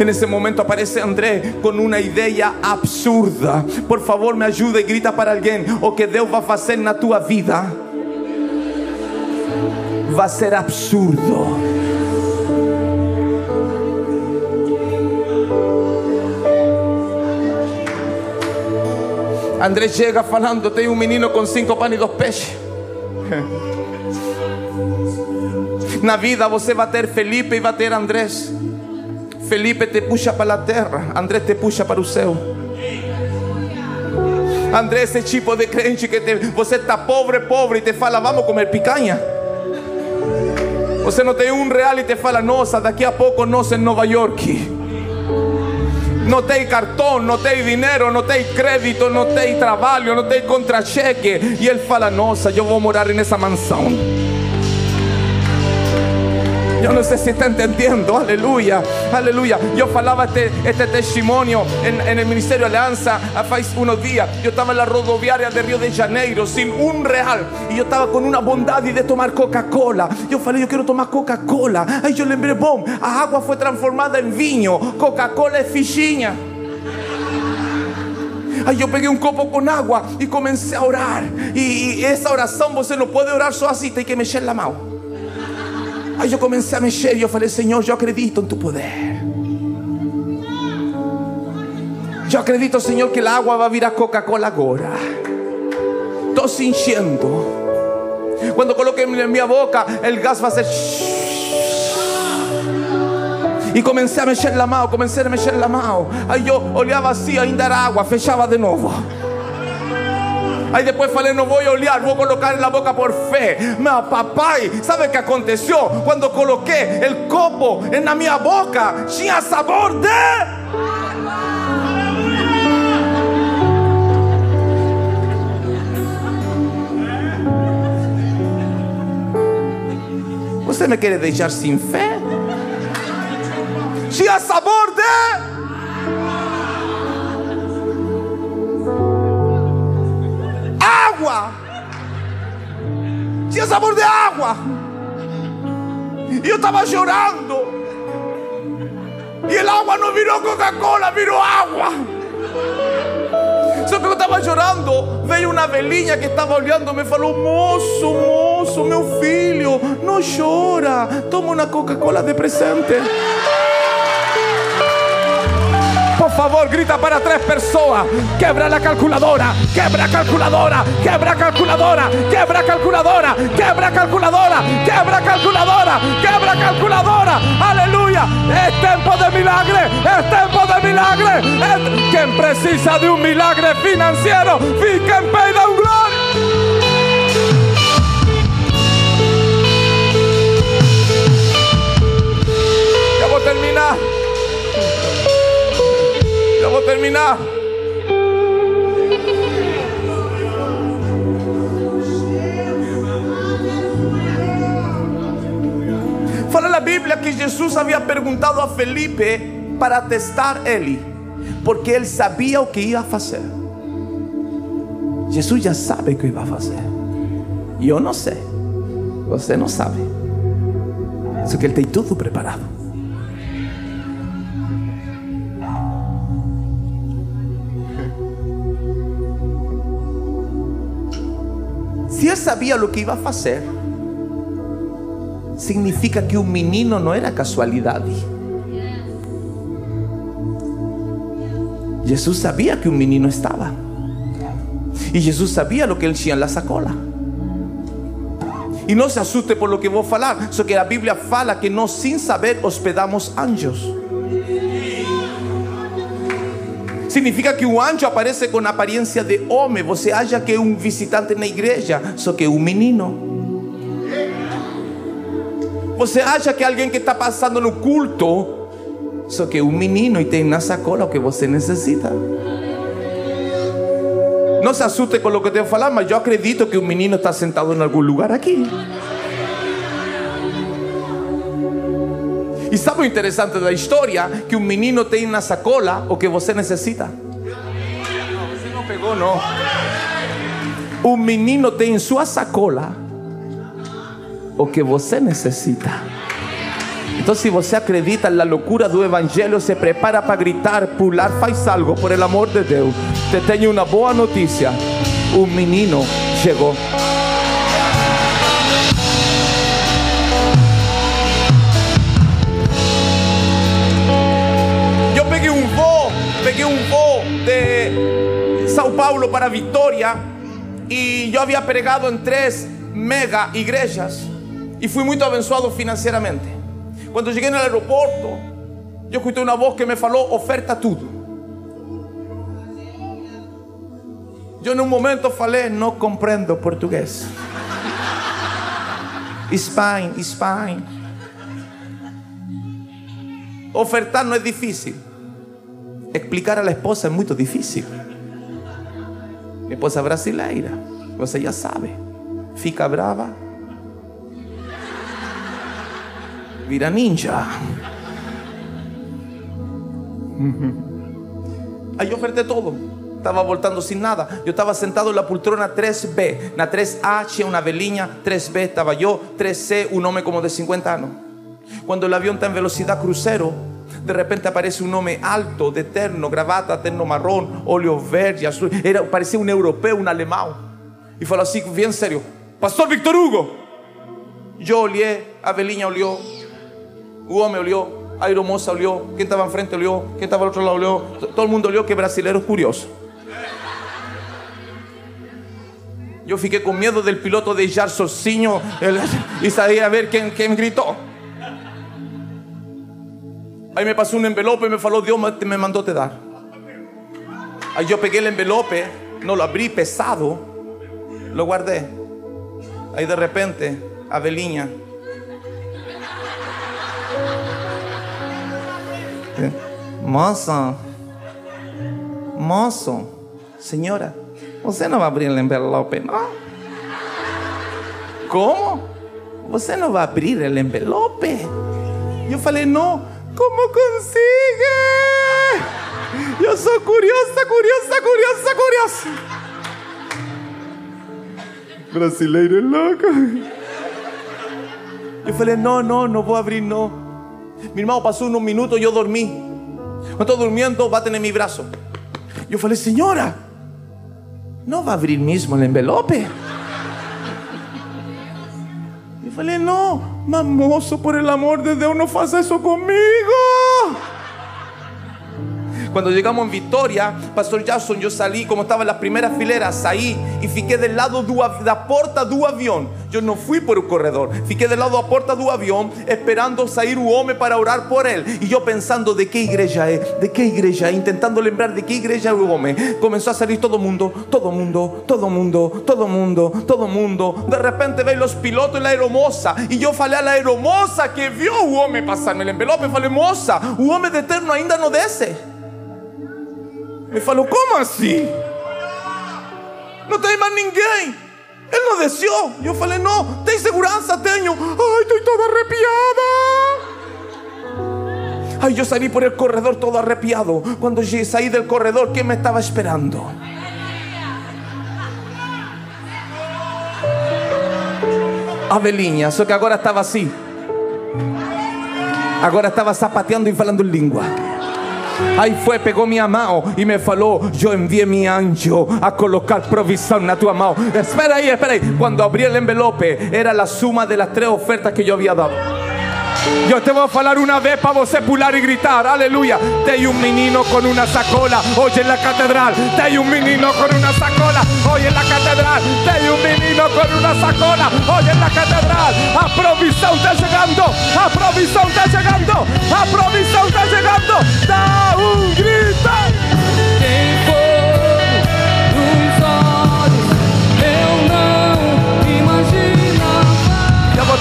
En ese momento aparece André con una idea absurda. Por favor, me ayuda y grita para alguien o que Dios va a hacer na tua vida. Va a ser absurdo. André chega falando: tem um menino com cinco pães e dois peixes. Na vida você vai ter Felipe e vai ter Andrés. Felipe te puxa para a terra, Andrés te puxa para o céu. André, esse tipo de crente que te, você está pobre, pobre e te fala, vamos comer picanha. Você não tem um real e te fala, nossa, daqui a pouco nós em Nova York. Não tem cartão, não tem dinheiro, não tem crédito, não tem trabalho, não tem contra-cheque. E ele fala, nossa, eu vou morar nessa mansão. Yo no sé si está entendiendo, aleluya, aleluya. Yo falaba este, este testimonio en, en, el Ministerio Alianza hace unos días. Yo estaba en la rodoviaria de Río de Janeiro sin un real y yo estaba con una bondad de tomar Coca-Cola. Yo falei, yo quiero tomar Coca-Cola. Ahí yo lembré, bom, a agua fue transformada en vino. Coca-Cola es fichinha. Aí eu peguei um copo com água e comecei a orar. E, e essa oração você não pode orar só assim, tem que mexer na mão. Aí eu comecei a mexer e eu falei, Senhor, eu acredito em tu poder. Eu acredito, Senhor, que a água vai virar Coca-Cola agora. Estou sentindo. Quando coloquei na minha boca, o gás vai ser. E comecei a mexer na mão, comecei a mexer na mão. Aí eu olhava assim, ainda era água, fechava de novo. Aí depois falei, não vou olhar, vou colocar na boca por fé. Meu papai, sabe o que aconteceu? Quando coloquei o copo na minha boca, tinha sabor de. Você me quer deixar sem fé? Tinha sabor de. Tinha sabor de água. E eu estava chorando. E a água não virou Coca-Cola, virou água. Só que eu estava chorando. Veio uma velhinha que estava olhando me falou: Moço, moço, meu filho, não chora. Toma uma Coca-Cola de presente. Favor, grita para tres personas. Quebra la calculadora, quebra calculadora, quebra calculadora, quebra calculadora, quebra calculadora, quebra calculadora, quebra calculadora. Aleluya. Es tiempo de milagre, es tiempo de milagre. Es... Quien precisa de un milagre financiero, fica en pay un gloria. Terminar. Fala la Biblia que Jesús había preguntado a Felipe para testar él, porque él sabía lo que iba a hacer. Jesús ya sabe que iba a hacer. Yo no sé. Usted no sabe. Eso que él tem todo preparado. Él sabía lo que iba a hacer, significa que un menino no era casualidad. Jesús sabía que un menino estaba. Y Jesús sabía lo que él tinha en la sacola. Y no se asuste por lo que voy a falar, eso que la Biblia fala que no sin saber hospedamos anjos. Significa que un anjo aparece con apariencia de hombre. Você acha que es un visitante na igreja, só que es un menino. Você acha que alguien que está pasando no culto, só que es un menino y tiene na sacola o que você necesita. No se asuste con lo que te voy a falar, mas yo acredito que un menino está sentado en algún lugar aquí. E sabe o interessante da história? Que o menino tem na sacola o que você necessita. Não, você não pegou, não. O menino tem em sua sacola o que você necessita. Então, se você acredita na loucura do Evangelho, se prepara para gritar, pular, faz algo, por el amor de Deus. Te tenho uma boa notícia: o menino chegou. Pegué un de Sao Paulo para Victoria y yo había pregado en tres mega iglesias y fui muy abençoado financieramente. Cuando llegué en el aeropuerto, yo escuché una voz que me faló oferta todo. Yo en un momento falé, no comprendo portugués. *laughs* Spain, Spain. Ofertar no es difícil. Explicar a la esposa es muy difícil. Mi esposa brasileira, você ya sabe. Fica brava, vira ninja. Ahí yo oferté todo. Estaba voltando sin nada. Yo estaba sentado en la poltrona 3B. Na 3H, una veliña. 3B estaba yo. 3C, un hombre como de 50 años. Cuando el avión está en velocidad crucero, de repente aparece un hombre alto, de terno, gravata, terno marrón, óleo verde, azul. Era, parecía un europeo, un alemán. Y fue así, bien serio: Pastor Víctor Hugo. Yo olhé, a Belinha olhó, o hombre olió, a quien estaba enfrente olió, quien estaba al otro lado olió. Todo el mundo olió que brasileiro curioso. Yo fiqué con miedo del piloto de Socinho y sabía a ver quién, quién gritó. Ahí me pasó un envelope y me falou, Dios me mandó te dar. Ahí yo pegué el envelope, no lo abrí pesado, lo guardé. Ahí de repente, Aveliña. Mozo, mozo, señora, usted no va a abrir el envelope, ¿no? ¿Cómo? No va a abrir el envelope. Yo falei, no, ¿Cómo consigue? Yo soy curiosa, curiosa, curiosa, curiosa. Brasileiro loco. Yo falei, no, no, no a abrir, no. Mi hermano pasó unos minutos, yo dormí. Cuando estoy durmiendo, va a tener mi brazo. Yo falei, señora, no va a abrir mismo el envelope. Falei, no, Mamoso, por el amor de Dios, no faça eso conmigo. Cuando llegamos en Victoria, Pastor Jackson, yo salí, como estaba en las primeras fileras, saí y fiqué del lado do, da porta do avião. Eu não fui por o corredor, fiquei del lado da porta do avião, esperando sair o homem para orar por ele. E eu pensando de que igreja é, de que igreja é, intentando lembrar de que igreja é o homem. Começou a salir todo mundo, todo mundo, todo mundo, todo mundo, todo mundo. De repente veio os pilotos e a aeromoça. E eu falei à aeromoça que viu o homem passar no envelope. Falei, moça, o homem de eterno ainda não desce. Me falou, como assim? Não tem mais ninguém. Ele não desceu. E eu falei, não, tem segurança? Tenho. Ai, estou toda arrepiada. Ay, yo salí por el corredor todo arrepiado. Cuando llegué- salí del corredor, ¿qué me estaba esperando? Avelinha, só que agora estava assim. Agora estava sapateando e falando língua. Aí foi, pegou minha mão e me falou: Eu enviei meu anjo a colocar provisão na tua mão. Espera aí, espera aí. Quando abri o envelope, era a suma de las três ofertas que eu havia dado. Yo te voy a falar una vez para você pular y gritar, aleluya. Te hay un menino con una sacola hoy en la catedral. Te hay un menino con una sacola hoy en la catedral. Te hay un menino con una sacola hoy en la catedral. A provisión está llegando, a provisión está llegando, a provisión está llegando. Da un grito. Eu não imaginava.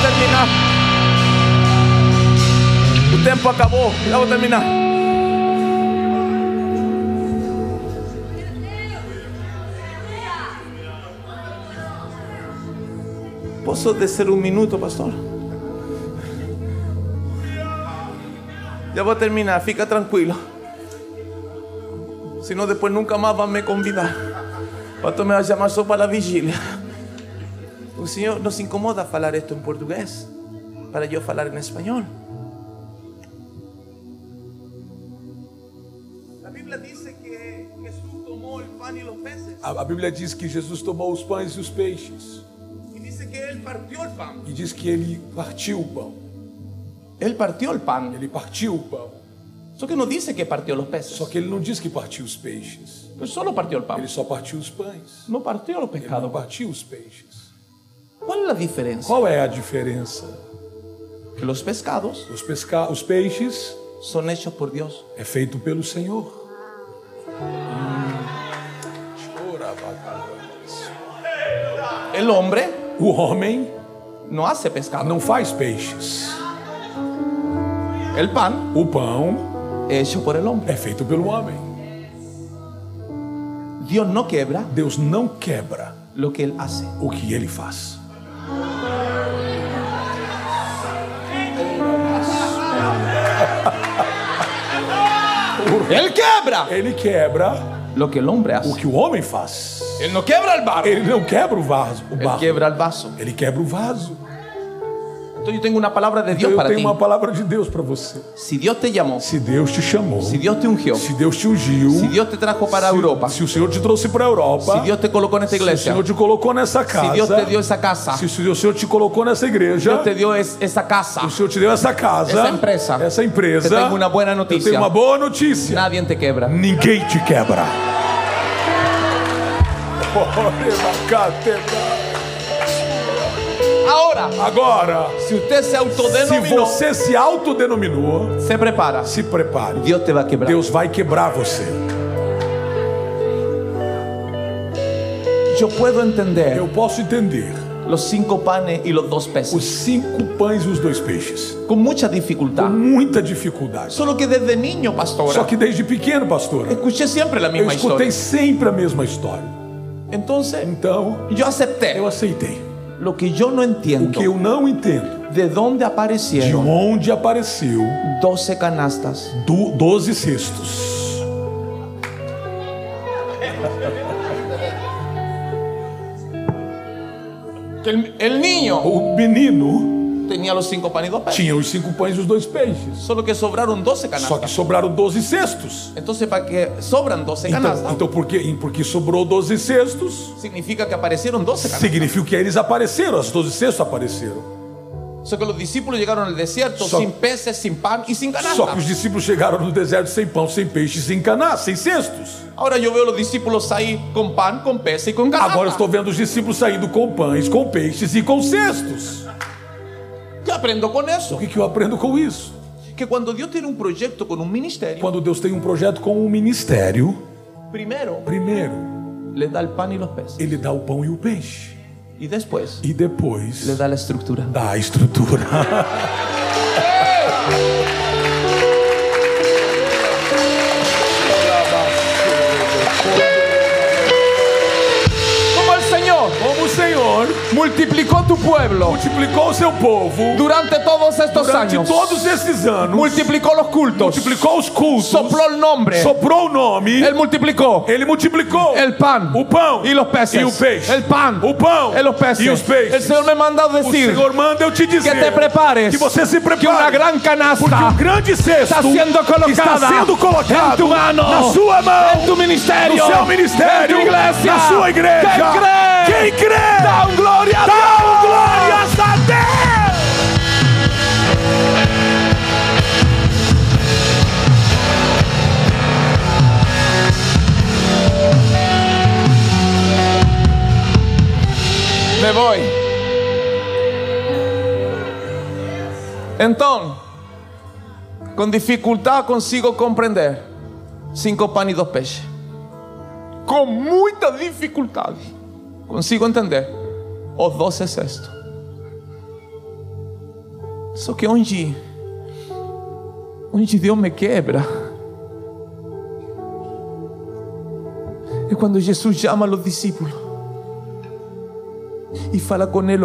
Terminar. El tiempo acabó, ya voy a terminar. ¿Posso descer un minuto, pastor? Ya voy a terminar, fica tranquilo. Si no, después nunca más van a convidar. Pastor me va a llamar solo para la vigilia. O Senhor nos incomoda falar esto en portugués para yo falar en español. La Biblia dice que Jesús tomó el pan y los peces A, a Bíblia diz que Jesus tomou os pães e os peixes. y dice que él partió el pan. E diz que ele partiu o pão. Él partió el pan. Ele partiu o pão. Só que no dice que partió los peces. Só que ele não diz que partiu os peixes. Él solo partió el pan. Ele só partiu os pães. No partió los Ele não partiu os peixes. ¿Cuál es la diferencia? Qual é a diferença? Que los pescados Os, pesca... os peixes son hechos por Dios. é feito pelo Senhor. El hombre O homem no hace pescado. não faz peixes. El pan O pão hecho por el hombre. é feito pelo homem. Dios no quebra Deus não quebra lo que él hace. o que ele faz. Él quebra Ele quebra lo que el hombre o hace. que o homem faz. Él no quebra el barro. Ele não quebra o vaso. O barro. quebra el vaso. Ele quebra o vaso. Entonces yo tengo una palabra de eu para tenho ti. uma palavra de Deus para você. Si Dios te llamó, Se Deus te chamou, si Dios te ungió, se Deus te ungiu, si Dios te trajo para se, Europa, se o Senhor te trouxe para a Europa, si Dios te colocó en esta se o Senhor te colocou nessa casa, si Dios te dio esa casa, se o Senhor te colocou nessa igreja, Dios te dio es- esa casa, o Senhor te deu essa casa, Essa empresa. essa empresa, Te tenho uma boa eu notícia. tenho uma boa notícia. nadie te quebra. Ninguém te quebra. *laughs* Ahora, Agora, usted se se autodenominó, você se autodenominou, se prepara. se prepare. Dios te va a quebrar. Deus vai quebrar você. Yo puedo entender Eu posso entender los cinco panes y los dos os peces cinco pães e os dois peixes. con mucha Com dificultad. muita dificuldade. Solo que desde niño, pastora, Só que desde pequeno, pastora, escuché siempre la eu misma escutei historia. sempre a mesma história. Entonces, Então, yo acepté eu aceitei. Lo que yo no O entiendo. que eu não entendo, ¿De dónde de aparecieron onde apareceu 12 canastas? do, 12 cestos. El, el niño O menino tenía los cinco panes y dos peces. tinha os cinco pães e os dois peixes. Solo que sobraron 12 Só que canastas. sobraram 12 cestos. Entonces, para que sobran 12 Então, canastas, então porque, porque sobrou 12 cestos, significa que aparecieron 12 canastas. significa que eles apareceram, as 12 cestos apareceram. Só que los discípulos llegaron al desierto Só- sin peces, sin pan y sin Só canasta. que os discípulos chegaram no deserto sem pão, sem peixe, sem caná, sem cestos. Ahora yo veo los discípulos salir con pan, con peces y con canasta. Agora eu estou vendo os discípulos saindo com pães, com peixes e com cestos. ¿Qué aprendo con eso? O que, que eu aprendo com isso? Que cuando Dios tiene un proyecto con un ministerio, Quando Deus tem um projeto com um ministério, primero primeiro le da el pan y los peces. ele dá o pão e o peixe. Y después E depois le da la estructura. dá a estrutura. *laughs* Señor Como o Senhor multiplicó tu pueblo multiplicou o seu povo durante todos estos durante todos esses anos, multiplicó los cultos, multiplicou os cultos, sopló el nombre, soprou o nome, Él multiplicó ele multiplicou el pan o pão y los peces. e o peixe. El pan o pão y los peces. e os peixes. El Señor me manda a O Senhor manda eu te dizer que te prepares, que você se prepare que una gran canasta porque um grande cesto está siendo colocada está sendo colocado en tu mano, na sua mão, en tu ministerio, no seu ministério, tu iglesia. na sua igreja. Quem crê? Quem crê? Dá um glória a Dá Deus. um glórias a Deus. Me voy. Entonces, con dificultad consigo comprender cinco pan y dos peces. Con mucha dificultad consigo entender os doce cestos. Só que onde, onde Deus me quebra é quando Jesus chama os discípulos y fala con él,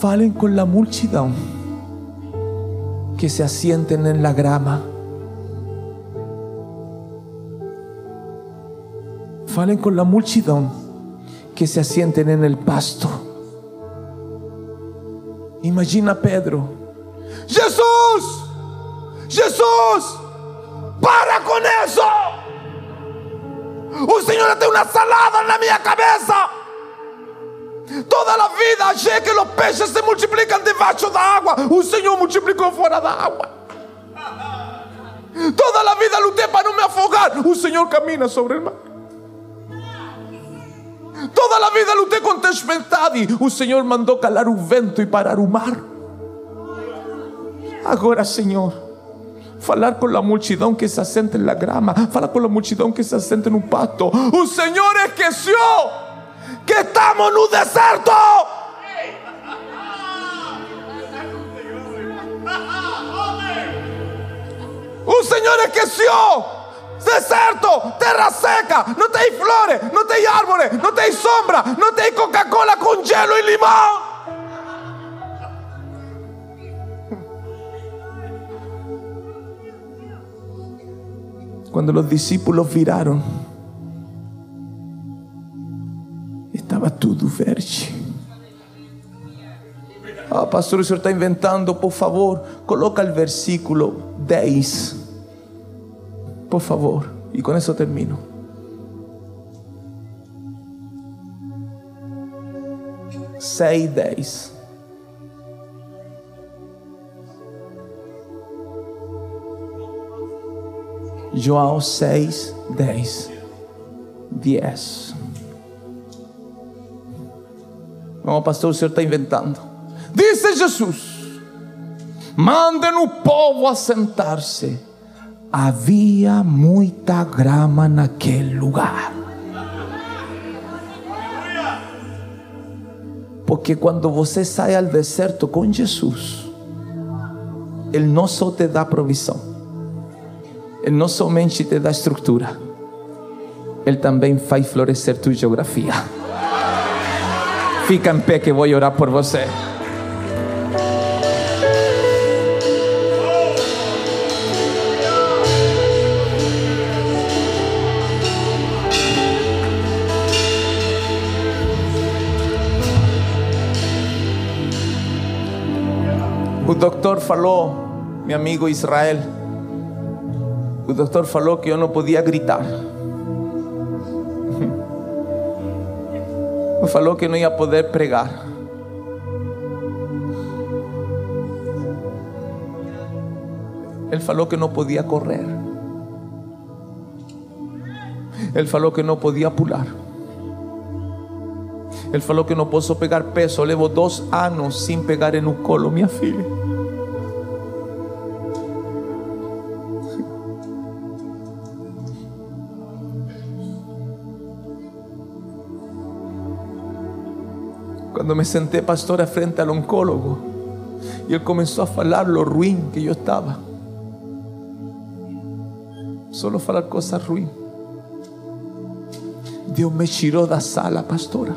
falen con la multitud que se asienten en la grama. Falen con la multitud que se asienten en el pasto. Imagina Pedro. Jesús, Jesús, para con eso. Un señor tiene una salada en la mía cabeza. Toda la vida achei que los peces se multiplican debajo da agua. O Senhor multiplicou fora da água. Toda la vida luté para não me afogar. O Senhor camina sobre o mar. Toda la vida luté com tempestade. O Senhor mandou calar o vento e parar o mar. Agora, Senhor, falar com a multidão que se assenta na grama, falar com a multidão que se assenta no pasto. O Senhor esqueceu que estamos no deserto. O Senhor esqueceu. Deserto, terra seca, não tem flores, não tem árvore, não tem sombra, não tem Coca-Cola com gelo e limão. Quando os discípulos viraram, estava tudo verde. Ah, pastor, o está inventando, por favor, coloca o versículo 10. Por favor, e com isso termino. Seis, dez. João 6, 10. 10. Não, pastor, o senhor está inventando. Disse Jesus: mandem o povo sentar-se. Havia muita grama naquele lugar. Porque quando você sai ao deserto com Jesus, Ele não só te dá provisão, Ele não somente te dá estrutura, Ele também faz florescer tua geografia. Fica em pé que vou orar por você. O doutor falou, meu amigo Israel, o doutor falou que eu não podia gritar. *laughs* Falou que não ia poder pregar. Él falou que no podía correr. Él falou que no podía pular. Él falou que no posso pegar peso. Levo dos anos sin pegar en un colo, minha filha. Cuando me senté, pastora, frente al oncólogo, y él comenzó a falar lo ruin que yo estaba. Solo falar cosas ruin. Deus me tirou da sala, pastora.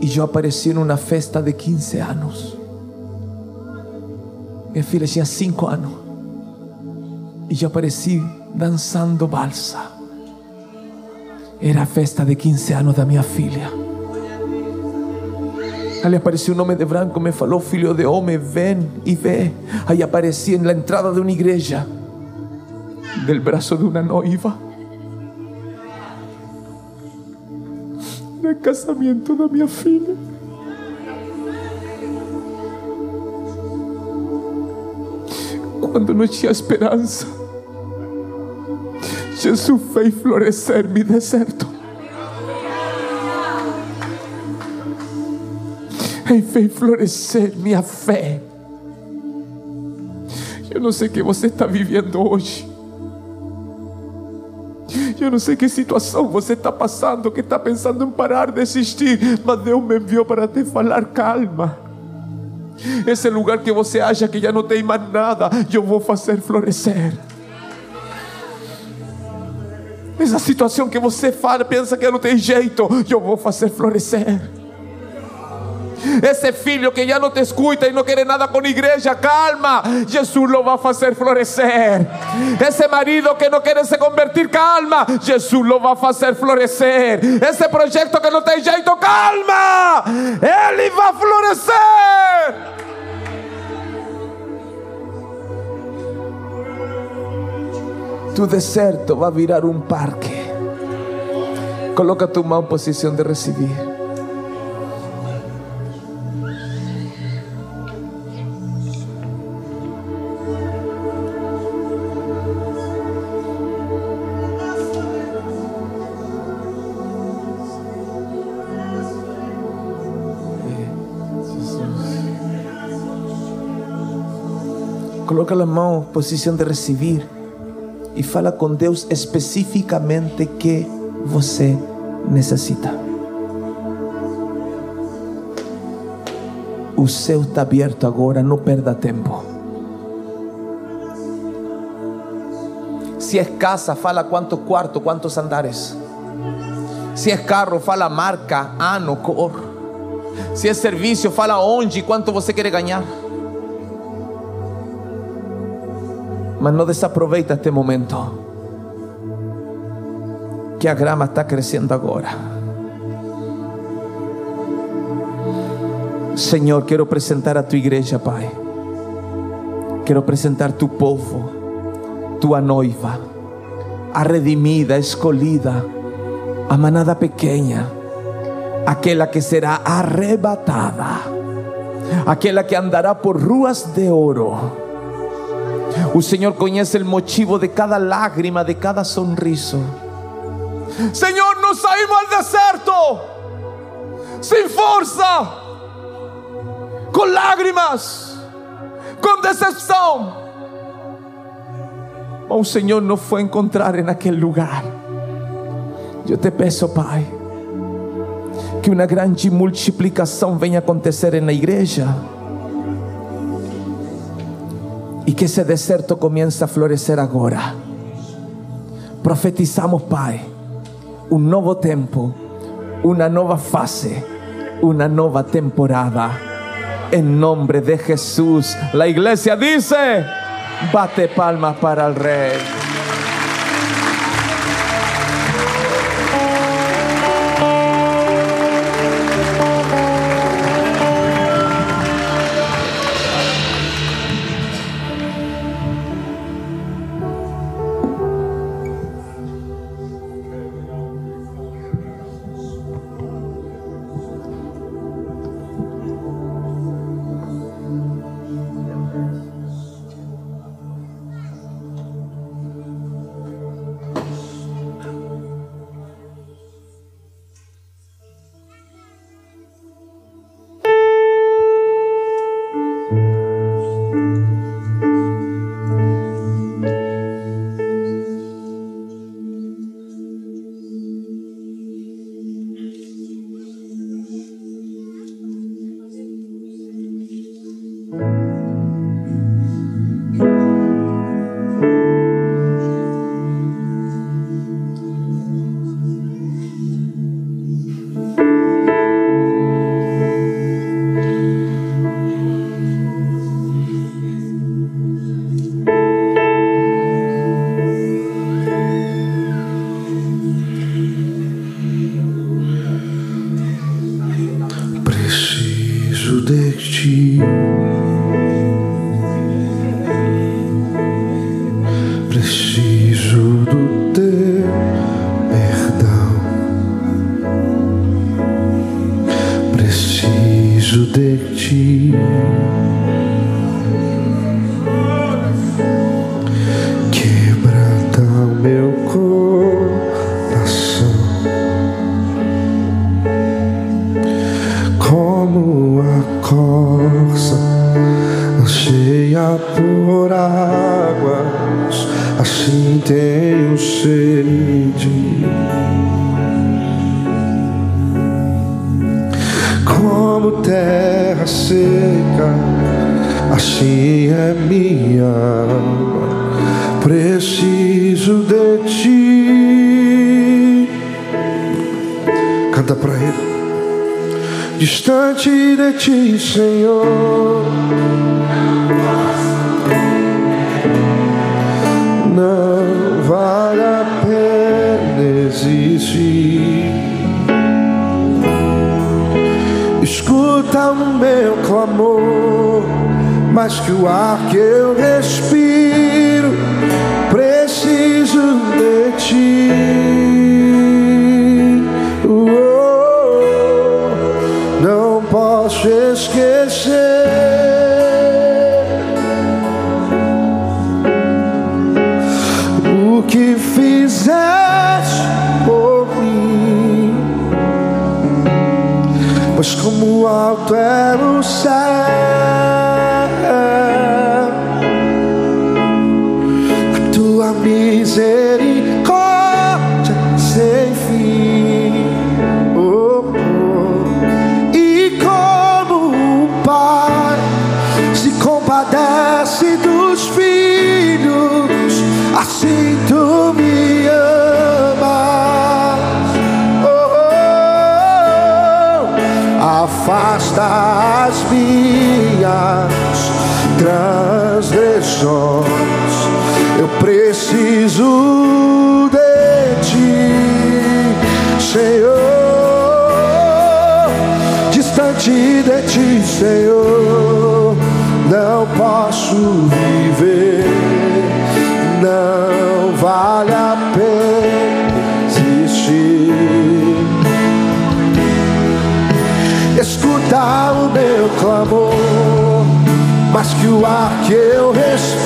E eu apareci numa festa de 15 anos. Minha filha tinha 5 anos. E eu apareci dançando balsa. Era festa de 15 anos da minha filha. Ali apareceu um homem de branco, me falou, filho de homem, vem e vê. Aí apareci na entrada de uma igreja, del braço de uma noiva. No casamento da minha filha. Quando não tinha esperança, Jesus fez florescer meu deserto. Ele fez florescer minha fé. Eu não sei o que você está vivendo hoje. Eu não sei que situação você está passando, que está pensando em parar de existir, mas Deus me enviou para te falar calma. Esse lugar que você acha que já não tem mais nada, eu vou fazer florescer. Essa situação que você fala, pensa que não tem jeito, eu vou fazer florescer. Esse filho que já não te escuta e não quer nada com igreja, calma, Jesus lo vai fazer florescer. Esse marido que não quer se convertir, calma, Jesus lo vai fazer florescer. Esse projeto que não tem jeito, calma, ele vai florescer. Tu deserto vai virar um parque. Coloca tu mão em posição de receber. Coloca a mão posição de receber e fala com Deus especificamente que você necessita. O céu está aberto agora, não perda tempo. Se é casa, fala quantos quartos, quantos andares. Se é carro, fala marca, ano, cor. Se é serviço, fala onde e quanto você quer ganhar. Não desaproveita este momento. Que a grama está crescendo agora. Senhor, quero apresentar a tua igreja, Pai. Quero apresentar tu povo, tua noiva, a redimida, a a manada pequena, aquela que será arrebatada, aquela que andará por ruas de ouro. O Senhor conhece o motivo de cada lágrima, de cada sorriso. Senhor, nos saímos al deserto sin força, com lágrimas, com decepção. Mas o Senhor nos foi encontrar en aquel lugar. Eu te peço, Pai, que uma grande multiplicação venha acontecer na igreja e que esse deserto comece a florescer agora. Profetizamos, Pai, um novo tempo, uma nova fase, uma nova temporada. Em nome de Jesus, a igreja diz: bate palmas para o Rei. Terra seca, assim é minha. Preciso de ti. Canta pra ele. Distante de ti, Senhor. Mais que o ar que eu respiro, preciso de ti. Oh, não posso esquecer. o que fizeste por mim. Pois como alto é o céu, minhas transgressões. Eu preciso de ti, Senhor distante de ti, Senhor, não posso viver, não vale a pena existir. Escuta o meu clamor, o ar que eu respiro,